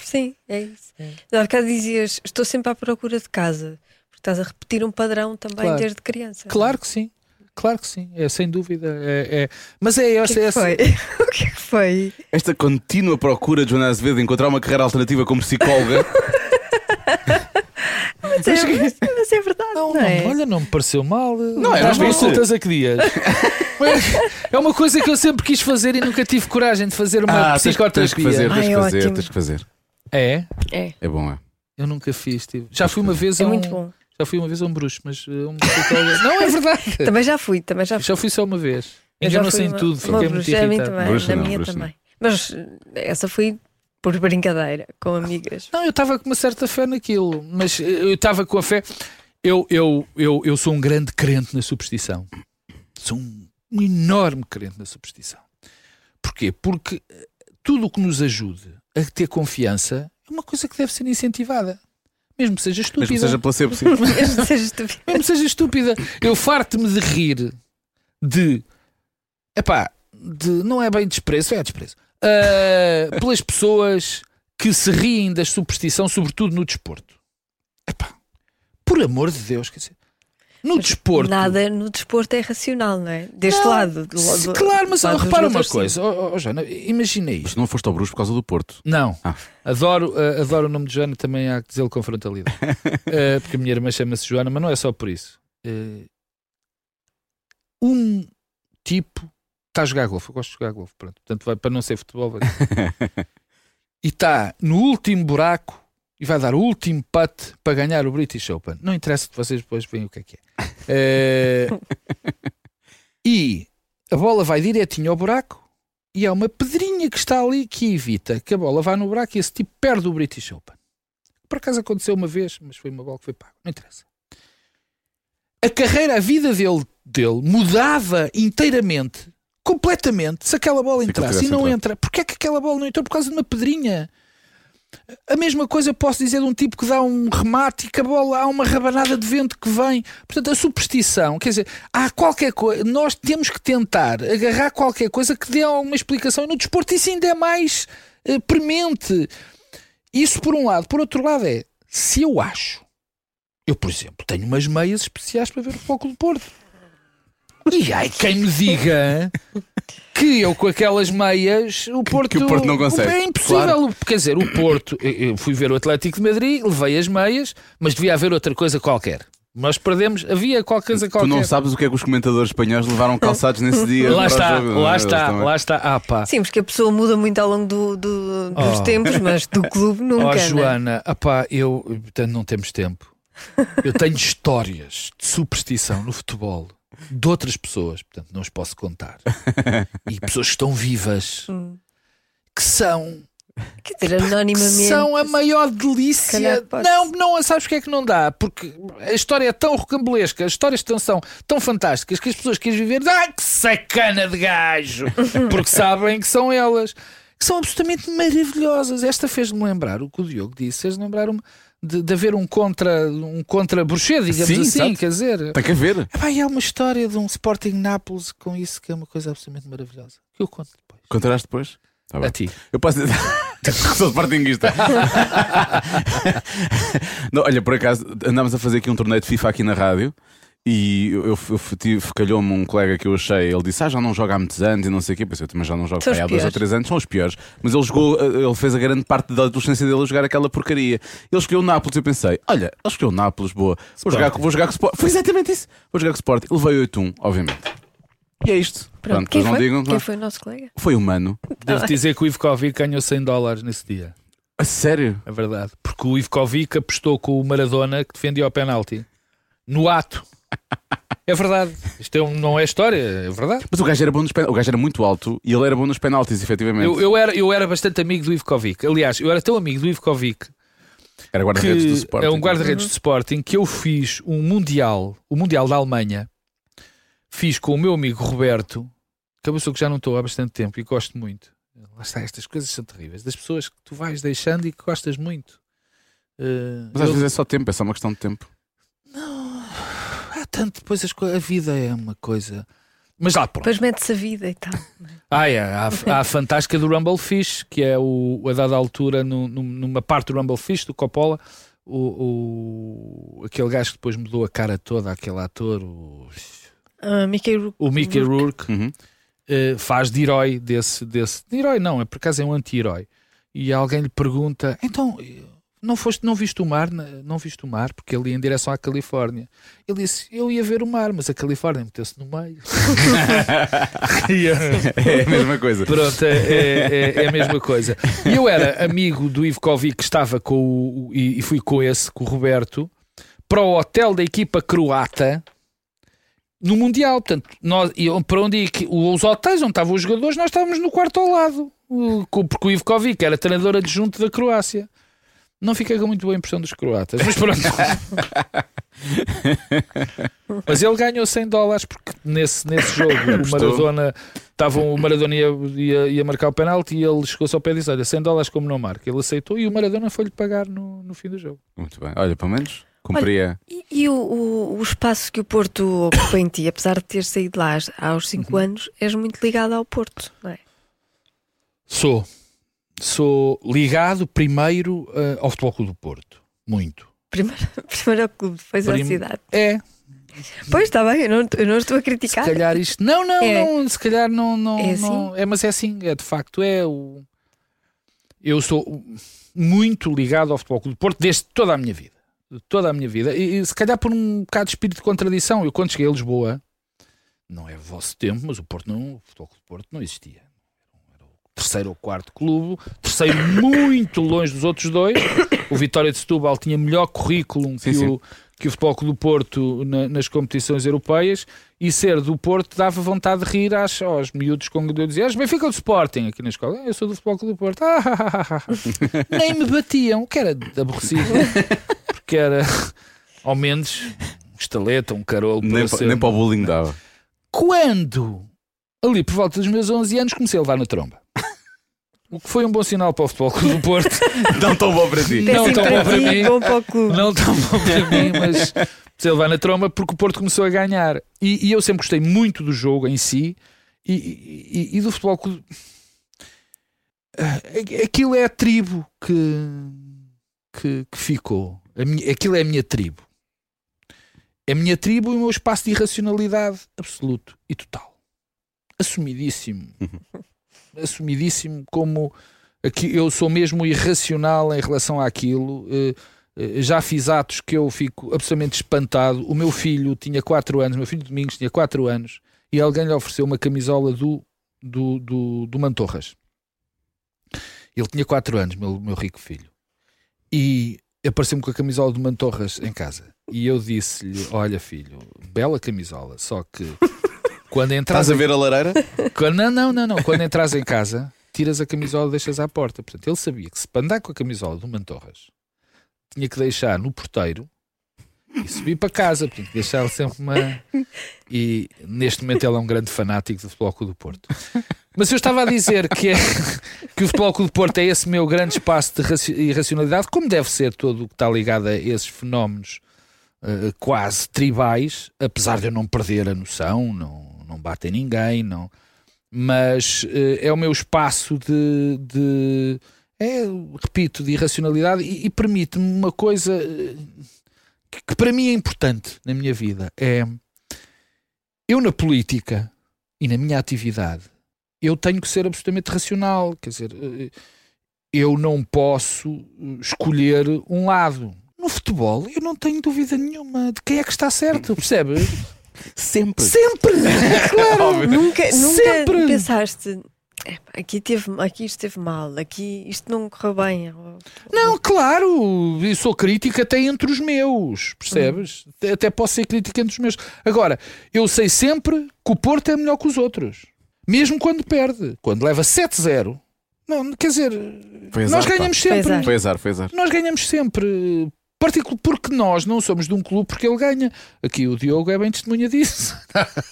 Sim, é isso. Há bocado dizias, estou sempre à procura de casa, porque estás a repetir um padrão também Claro. desde criança. Claro que sim, claro que sim, é sem dúvida. É, é- Mas é O esta. que é que essa- foi? o que é que foi? Esta contínua procura de Joana Azevedo de encontrar uma carreira alternativa como psicóloga. Mas é, mas é verdade, Não, não, é? não, olha, não me pareceu mal. Não, é, mas consultas a que dias? é uma coisa que eu sempre quis fazer e nunca tive coragem de fazer uma ah, que- tens que fazer, psicoterapia. tens que fazer, tens que fazer. É? É, É bom, é. Eu nunca fiz. tive- Já fui uma vez é a um, muito bom. Já fui uma vez a um bruxo, mas uh, um psicólogo. Não, é verdade. Também já fui, também já fui. Já fui só uma vez. Enganou-se em tudo, uma fiquei muito bruxa, irritado. também, Bruxa na não, minha bruxa também. Mas eh, essa foi por brincadeira, com amigas. Não, eu estava com uma certa fé naquilo, mas eu estava com a fé. Eu, eu, eu, eu sou um grande crente na superstição. Sou um, um enorme crente na superstição. Porquê? Porque eh, tudo o que nos ajude a ter confiança é uma coisa que deve ser incentivada. Mesmo que seja estúpida. que seja placebo, sim. Mesmo seja estúpido. Mesmo que seja estúpida. Eu farto-me de rir de. Epá, de, não é bem desprezo, é desprezo. Ah, pelas pessoas que se riem da superstição, sobretudo no desporto. Epá, por amor de Deus, quer dizer, no desporto. Nada no desporto é racional, não é? Deste Não, lado. Do, do- claro, mas do lado repara uma coisa, oh, oh, Joana, imagina Mas isto. tu não foste ao Bruxo por causa do Porto. Não, Ah. adoro, ah, adoro o nome de Joana, também há que dizê-lo com frontalidade. Ah, porque a minha irmã chama-se Joana, mas não é só por isso. Ah, um tipo está a jogar golfe, eu gosto de jogar golfe, pronto. Portanto, vai, para não ser futebol, vai. e está no último buraco e vai dar o último putt para ganhar o British Open. Não interessa que vocês depois veem o que é que é. Eh, e a bola vai direitinho ao buraco e há uma pedrinha que está ali que evita que a bola vá no buraco e esse tipo perde o British Open. Por acaso aconteceu uma vez, mas foi uma bola que foi paga. Não interessa. A carreira, a vida dele, dele mudava inteiramente, completamente, se aquela bola entrasse e não entra. Porquê é que aquela bola não entrou? Por causa de uma pedrinha. A mesma coisa posso dizer de um tipo que dá um remate e que a bola há uma rabanada de vento que vem. Portanto, a superstição, quer dizer, há qualquer coisa, nós temos que tentar agarrar qualquer coisa que dê alguma explicação. E no desporto isso ainda é mais eh, premente. Isso por um lado. Por outro lado é, se eu acho, eu por exemplo, tenho umas meias especiais para ver o foco do Porto. E ai, quem me diga que eu com aquelas meias o Porto, que o Porto não consegue. É impossível. Quer dizer, o Porto, eu fui ver o Atlético de Madrid, levei as meias, mas devia haver outra coisa qualquer. Nós perdemos, havia qualquer coisa Tu qualquer. não sabes o que é que os comentadores espanhóis levaram calçados nesse dia. Lá está, jogo. lá Eles está, também. lá está. Ah, pá. Sim, porque a pessoa muda muito ao longo do- do- dos Oh. tempos, mas do clube nunca. Ó né? Joana, apá, eu portanto, não temos tempo. Eu tenho histórias de superstição no futebol de outras pessoas, portanto, não os posso contar. E pessoas que estão vivas Hum. que são, Quer dizer, que anonimamente. são a maior delícia. Não, não, sabes porque é que não dá? Porque a história é tão rocambolesca, as histórias tão, são tão fantásticas que as pessoas querem viver, ah, que sacana de gajo! Porque sabem que são elas. Que são absolutamente maravilhosas. Esta fez-me lembrar o que o Diogo disse, fez-me lembrar uma- de, de haver um contra um contra Bruxê, digamos Sim, assim, exato. quer dizer. Tem que haver. E há uma história de um Sporting Nápoles com isso que é uma coisa absolutamente maravilhosa. Que eu conto depois. Contarás depois? Tá bem. A ti. Eu posso dizer. Sou sportinguista. não, olha, por acaso, andámos a fazer aqui um torneio de FIFA aqui na rádio E eu, eu, eu tive- calhou-me um colega que eu achei, ele disse: Ah, já não joga há muitos anos e não sei o quê. Pensei, eu também já não jogo há dois ou três anos, são os piores. Mas ele jogou, ele fez a grande parte da adolescência dele a jogar aquela porcaria. Ele escolheu o Nápoles e eu pensei: Olha, ele escolheu o Nápoles, boa. Vou jogar, vou jogar com o Sport. Foi exatamente isso. Vou jogar com o Sport. Ele veio 8-1, obviamente. E é isto. Pronto, Pronto, quem, foi? digam. quem foi o nosso colega? Foi humano. Devo dizer que o Ivkovic ganhou 100 dólares nesse dia. A sério? É verdade. Porque o Ivkovic apostou com o Maradona que defendia o penalti. No ato. É verdade. Isto é um- não é história, é verdade. Mas o gajo era bom nos O gajo era muito alto e ele era bom nos penaltis, efetivamente. Eu, eu era, eu era bastante amigo do Ivkovic. Aliás, eu era tão amigo do Ivkovic Era guarda-redes do que Sporting. é um guarda-redes de Sporting que eu fiz um Mundial, o Mundial da Alemanha, fiz com o meu amigo Roberto, que é uma pessoa que já não estou há bastante tempo e gosto muito. Lá está, estas coisas são terríveis. Das pessoas que tu vais deixando e que gostas muito. Eh, Mas às eu- vezes é só tempo, é só uma questão de tempo. Há tanto, depois as a vida é uma coisa. Mas lá pronto. Depois mete-se a vida e tal. Ah, é, há, há a fantástica do Rumble Fish, que é o, a dada altura, no- no- numa parte do Rumble Fish, do Coppola, o, o- aquele gajo que depois mudou a cara toda, aquele ator, o, Ah, Mickey Rourke. o Mickey Rourke, Uhum. eh, faz de herói desse, desse. De herói não, é por acaso é um anti-herói. E alguém lhe pergunta: então. Não, foste, não viste o mar? Não viste o mar? Porque ele ia em direção à Califórnia. Ele disse: Eu ia ver o mar, mas a Califórnia meteu-se no meio. Eh, É a mesma coisa. Pronto, é, é- é a mesma coisa. E eu era amigo do Ivkovic que estava com o. E, e fui com esse, com o Roberto, para o hotel da equipa croata no Mundial. Portanto, nós, e para onde que- os hotéis onde estavam os jogadores, nós estávamos no quarto ao lado. Porque o Ivkovic era treinador adjunto da Croácia. Não fiquei com muito boa impressão dos croatas, mas pronto. mas ele ganhou 100 dólares porque nesse, nesse jogo o. Maradona estavam, o Maradona ia, ia, ia marcar o penalti e ele chegou-se ao pé e disse: Olha, 100 dólares como não marca. Ele aceitou e o Maradona foi-lhe pagar no, no fim do jogo. Muito bem. Olha, pelo menos cumpria. E, e o, o- o espaço que o Porto ocupa em ti, apesar de ter saído lá aos 5 Uhum. anos, és muito ligado ao Porto, não é? Sou. Sou ligado primeiro eh, ao Futebol Clube do Porto. Muito. Primeiro, primeiro ao clube, depois à Prim- cidade. É, Pois está bem, eu não, eu não estou a se criticar. calhar isto. Não, não, É. não. Se calhar não. não, É não- é, mas é assim, é de facto. É o. Eu sou muito ligado ao Futebol Clube do Porto desde toda a minha vida. Toda a minha vida. E, e se calhar por um bocado de espírito de contradição. Eu quando cheguei a Lisboa, não é vosso tempo, mas o Porto não, o Futebol Clube do Porto não existia. Terceiro ou quarto clube, terceiro muito longe dos outros dois. O Vitória de Setúbal tinha melhor currículo que, sim. O, que o Futebol Clube do Porto na- nas competições europeias e ser do Porto dava vontade de rir às, aos miúdos com eu dizia, és Benfica do Sporting aqui na escola. Eu sou do Futebol Clube do Porto. Ah. Nem me batiam, que era aborrecido. Porque era ao menos um estaleta, um carolo. Nem, ser- nem para o bullying dava. quando, ali por volta dos meus 11 anos, comecei a levar na tromba. O que foi um bom sinal para o Futebol Clube do Porto. Não tão bom para ti. Não tão bom para mim. bom para o clube. Não tão bom para mim, mas comecei a levar na tromba porque o Porto começou a ganhar. E, e eu sempre gostei muito do jogo em si e, e- e do Futebol Clube. Ah, Aquilo é a tribo que, que, que ficou. A minha- aquilo é a minha tribo. É a minha tribo e o meu espaço de irracionalidade absoluto e total. Assumidíssimo. Assumidíssimo como aqui eu sou mesmo irracional em relação àquilo. Eh, eh, já fiz atos que eu fico absolutamente espantado. O meu filho tinha 4 anos, meu filho Domingos tinha 4 anos, e alguém lhe ofereceu uma camisola do, do, do, do Mantorras. Ele tinha 4 anos, meu, meu rico filho. E apareceu-me com a camisola do Mantorras em casa. E eu disse-lhe: Olha, filho, bela camisola, só que quando entras Estás a ver a lareira? quando- não, não, não, não. Quando entras em casa, tiras a camisola e deixas à porta. Portanto, ele sabia que se para andar com a camisola do Mantorras tinha que deixar no porteiro e subir para casa. Portanto, deixar sempre uma. E neste momento ele é um grande fanático do Futebol Clube do Porto. Mas eu estava a dizer que, é, que o Futebol Clube do Porto é esse meu grande espaço de raci- irracionalidade, como deve ser todo o que está ligado a esses fenómenos eh, quase tribais, apesar de eu não perder a noção, não, não bate em ninguém, não. Mas eh, é o meu espaço de, de é, repito, de irracionalidade e, e permite-me uma coisa eh, que, que para mim é importante na minha vida. É Eu, na política e na minha atividade, eu tenho que ser absolutamente racional. Quer dizer, eh, eu não posso escolher um lado. No futebol, eu não tenho dúvida nenhuma de quem é que está certo, percebes? Sempre. Sempre! claro! Óbvio. Nunca, nunca Sempre. pensaste. "Epá, Aqui, teve, aqui isto esteve mal, aqui isto não correu bem. Não, claro, eu sou crítica até entre os meus, percebes? Até posso ser crítica entre os meus. Agora, eu sei sempre que o Porto é melhor que os outros, mesmo quando perde. Quando leva 7-0, não, quer dizer, Foi azar, nós ganhamos sempre. Foi azar, foi azar. Nós ganhamos sempre. Particular, porque nós não somos de um clube porque ele ganha. Aqui o Diogo é bem testemunha disso.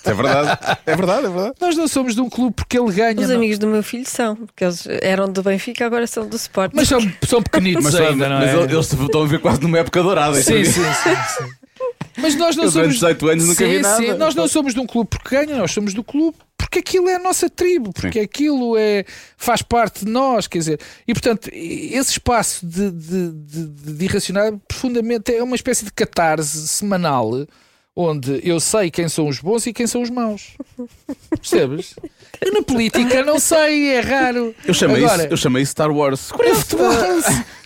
É verdade. É verdade, é verdade. Nós não somos de um clube porque ele ganha. Os não. amigos do meu filho são, porque eles eram do Benfica, agora são do Sport. Mas são, são pequenitos Mas, ainda, não mas é? eles estão a ver quase numa época dourada. Sim, sim, sim, sim. Mas nós não Eu somos. 18 anos nunca sim, vi nada. sim. Nós não somos de um clube porque ganha, nós somos do clube porque aquilo é a nossa tribo, porque aquilo é, faz parte de nós, quer dizer. E portanto, esse espaço de, de, de, de irracional profundamente é uma espécie de catarse semanal onde eu sei quem são os bons e quem são os maus. Percebes? Eu na política não sei, é raro. Eu chamei, Agora, isso, eu chamei isso Star Wars. futebol,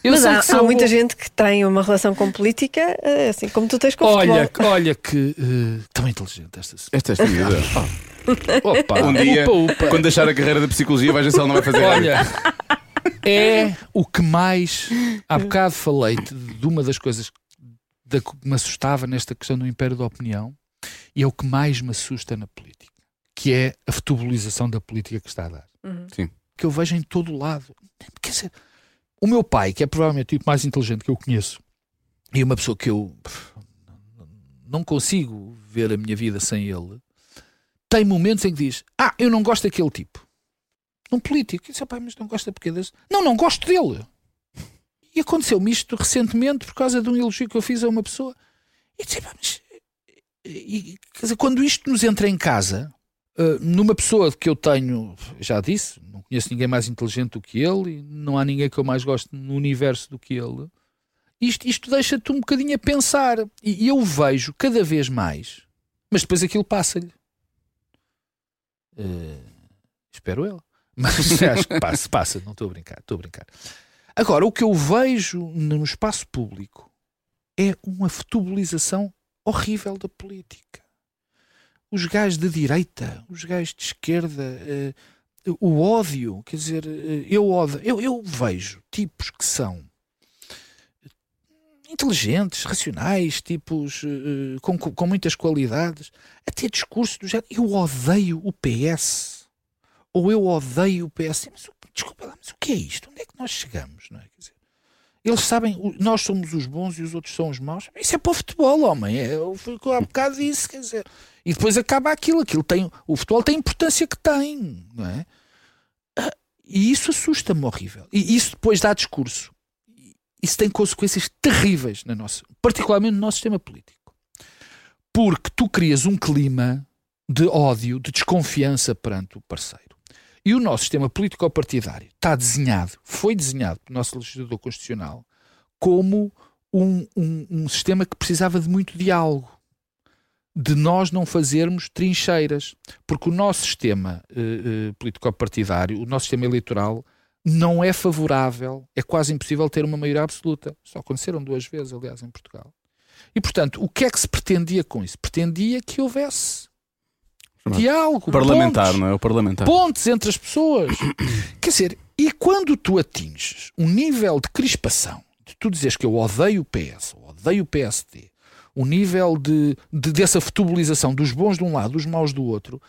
eu Mas há, que há muita bom. gente que tem uma relação com política, eh, assim como tu tens com Olha, futebol. olha que uh, tão inteligente esta. Esta é a vida. Opa, Um dia, upa, upa. quando deixar a carreira da psicologia, vais ver se ela não vai fazer Olha, é o que mais. Há bocado falei-te de uma das coisas da que me assustava nesta questão do império da opinião e é o que mais me assusta na política, que é a futebolização da política que está a dar. Uhum. Sim. Que eu vejo em todo o lado. Quer dizer, o meu pai, que é provavelmente o tipo mais inteligente que eu conheço, e uma pessoa que eu não consigo ver a minha vida sem ele, tem momentos em que diz: Ah, eu não gosto daquele tipo. Um político. Eu disse, pai, mas não gosta porque desse? Não, não gosto dele. E aconteceu-me isto recentemente por causa de um elogio que eu fiz a uma pessoa. E disse, mas. E, quer dizer, quando isto nos entra em casa, eh, numa pessoa que eu tenho, já disse, não conheço ninguém mais inteligente do que ele, e não há ninguém que eu mais gosto no universo do que ele, isto, isto deixa-te um bocadinho a pensar. E, e eu vejo cada vez mais, mas depois aquilo passa-lhe. Eh, espero eu. Mas acho que passa, passa, não estou a brincar, estou a brincar. Agora, o que eu vejo no espaço público é uma futebolização horrível da política. Os gajos de direita, os gajos de esquerda, eh, o ódio, quer dizer, eh, eu, ódio, eu, eu vejo tipos que são inteligentes, racionais, tipos eh, com, com muitas qualidades, até discurso do género. Eu odeio o PS. Ou eu odeio o PS. Mas, o- desculpa lá, mas o que é isto? Onde é que nós chegamos? Não é? Quer dizer, eles sabem, nós somos os bons e os outros são os maus. Isso é para o futebol, homem. É, eu fui há bocado disso, quer dizer. E depois acaba aquilo. aquilo tem, o futebol tem a importância que tem, não é? Ah, E isso assusta-me horrível. E isso depois dá discurso. Isso tem consequências terríveis, na nossa, particularmente no nosso sistema político. Porque tu crias um clima de ódio, de desconfiança perante o parceiro. E o nosso sistema político-partidário está desenhado, foi desenhado pelo nosso legislador constitucional como um, um- um sistema que precisava de muito diálogo. De nós não fazermos trincheiras. Porque o nosso sistema eh, eh, político-partidário, o nosso sistema eleitoral, não é favorável, é quase impossível ter uma maioria absoluta. Só aconteceram duas vezes, aliás, em Portugal. E, portanto, o que é que se pretendia com isso? Pretendia que houvesse diálogo, Parlamentar, pontos não é? O parlamentar. pontes entre as pessoas. Quer dizer, e quando tu atinges um nível de crispação, de tu dizes que eu odeio o PS, odeio o PSD, o nível de, de- dessa futebolização dos bons de um lado, dos maus do outro,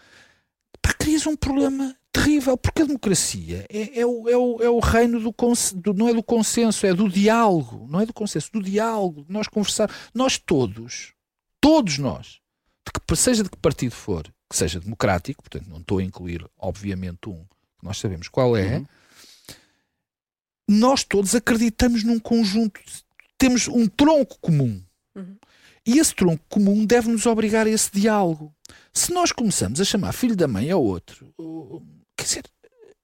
pá, crias um problema terrível, porque a democracia é, é o, é o- é o reino do, cons- do- não é do consenso, é do diálogo, não é do consenso, do diálogo, de nós conversar, nós todos, todos nós, de que, seja de que partido for, que seja democrático, portanto não estou a incluir, obviamente, um que nós sabemos qual é, Uhum. nós todos acreditamos num conjunto, temos um tronco comum. Uhum. E esse tronco comum deve nos obrigar a esse diálogo. Se nós começamos a chamar filho da mãe ao outro, quer dizer,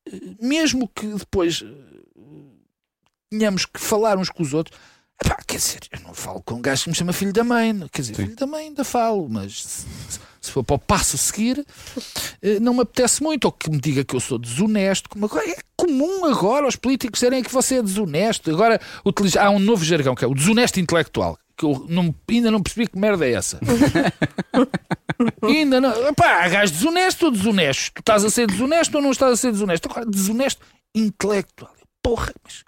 uh, mesmo que depois uh, tenhamos que falar uns com os outros, epá, quer dizer, eu não falo com um gajo que me chama filho da mãe, quer dizer, Sim. filho da mãe ainda falo, mas se, se for para o passo a seguir, eh, não me apetece muito. Ou que me diga que eu sou desonesto. É comum agora os políticos dizerem que você é desonesto. Agora utiliza- há um novo jargão que é o desonesto intelectual. Que eu não- ainda não percebi que merda é essa. ainda não. Pá, há gajo desonesto ou desonesto? Tu estás a ser desonesto ou não estás a ser desonesto? Agora, desonesto intelectual. Porra, mas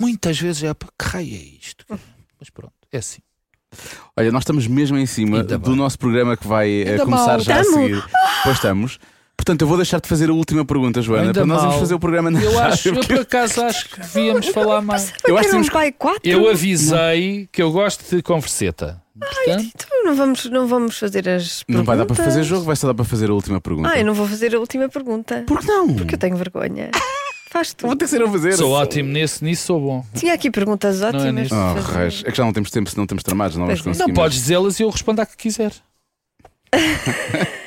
muitas vezes é. Que raio é isto? Mas pronto, é assim. Olha, nós estamos mesmo em cima Ainda do bem. nosso programa que vai eh, Ainda começar mal. já a seguir. Pois estamos. Portanto, eu vou deixar de fazer a última pergunta, Joana, Ainda para nós vamos fazer o programa na Eu acho, eu por acaso acho que devíamos falar mais. Eu acho que temos pai 4. Eu avisei que eu gosto de converseta. Portanto, Então não vamos, não vamos fazer as Não vai dar para perguntas? fazer jogo, vai só dar para fazer a última pergunta. Ah, eu não vou fazer a última pergunta. Por que não? Porque eu tenho vergonha. Faz tu. Vou ter que ser a fazer. sou ótimo nesse, nisso sou bom. Tinha aqui perguntas ótimas. nisso. Oh, para fazer. reis. É que já não temos tempo se não temos tramados, não vamos Pois é. conseguir. Não podes dizê-las e eu respondo à que quiser.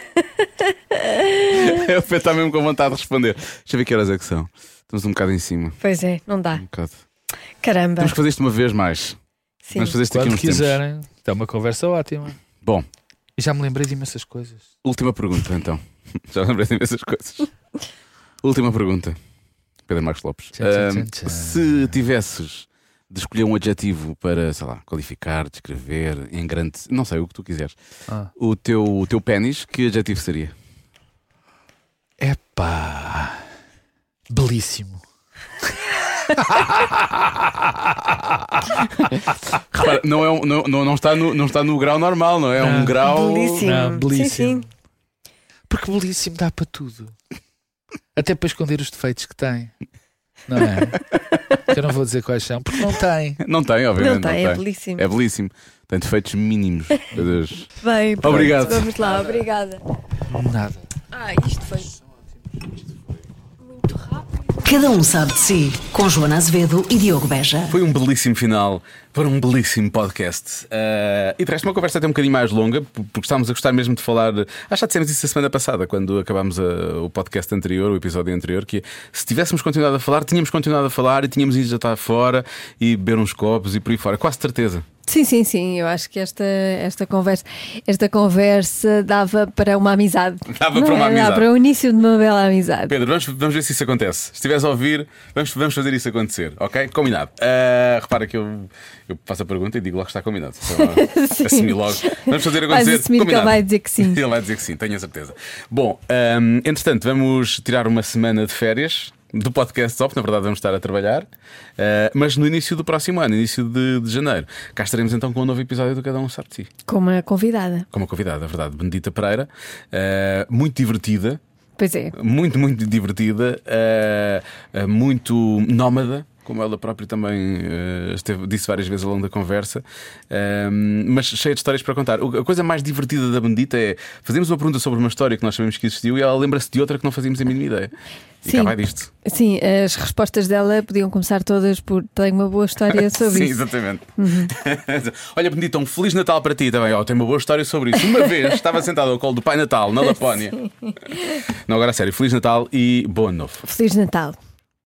Eu Pedro está mesmo com vontade de responder. Deixa eu ver que horas é que são. Estamos um bocado em cima. Pois é, não dá. Um bocado. Caramba. Temos que fazer isto uma vez mais. Sim. Vamos fazer isto aqui Quando uns tempos. quiserem. É uma conversa ótima. Bom, E já me lembrei de imensas coisas. última pergunta então. Já lembrei de imensas coisas. Última pergunta. Pedro Marcos Lopes. Ahm, tchan, tchan. se tivesses de escolher um adjetivo para, sei lá, qualificar, descrever, em grande. Não sei, o que tu quiseres. Ah. O teu, o teu pênis, que adjetivo seria? Epá. Belíssimo. Repara, não, é um- não, não, está no, não está no grau normal, não é? É um grau. Belíssimo. Não, belíssimo. Sim, sim. Porque belíssimo dá para tudo. Até para esconder os defeitos que tem. Não é? Que eu não vou dizer quais são, porque não tem. Não tem, obviamente. Não tem, é belíssimo. É belíssimo. Tem defeitos mínimos. Meu Deus. Bem, pronto, Obrigado. Vamos lá, obrigada. Nada. Ah, isto foi muito rápido. Cada um sabe de si, com Joana Azevedo e Diogo Beja. Foi um belíssimo final para um belíssimo podcast. Eh, e de resto, uma conversa até um bocadinho mais longa, por- porque estávamos a gostar mesmo de falar. Acho que já dissemos isso a semana passada, quando acabámos a- o podcast anterior, o episódio anterior, que se tivéssemos continuado a falar, tínhamos continuado a falar e tínhamos ido já estar fora e beber uns copos e por aí fora. Quase certeza. Sim, sim, sim. Eu acho que esta, esta conversa esta conversa dava para uma amizade. Dava Não para uma é? amizade. Dava para o início de uma bela amizade. Pedro, vamos, vamos ver se isso acontece. Se estiveres a ouvir, vamos, vamos fazer isso acontecer, ok? Combinado. Eh, repara que eu, eu faço a pergunta e digo logo que está combinado. Só Sim. assumi logo. Vamos fazer acontecer. assumir que ele combinado. vai dizer que sim. Ele vai dizer que sim, tenho a certeza. Bom, hum, entretanto, vamos tirar uma semana de férias do podcast Top. Na verdade, vamos estar a trabalhar, eh, mas no início do próximo ano, início de, de janeiro, cá estaremos então com um novo episódio do Cada Um Sabe Si. Com uma convidada. Com uma convidada, a verdade, Benedita Pereira, eh, muito divertida, Pois é. muito, muito divertida, eh, muito nómada. Como ela própria também eh, esteve, disse várias vezes ao longo da conversa, Ehm, mas cheia de histórias para contar. A coisa mais divertida da Bendita é fazemos uma pergunta sobre uma história que nós sabemos que existiu e ela lembra-se de outra que não fazíamos a mínima ideia. E Sim. cá vai disto. Sim, as respostas dela podiam começar todas por tenho uma boa história sobre Sim, isso. exatamente. Olha, Benedita, um Feliz Natal para ti também. Oh, tenho uma boa história sobre isso. Uma vez estava sentado ao colo do Pai Natal, na Lapónia. Não, agora a sério, Feliz Natal e bom ano novo. Feliz Natal.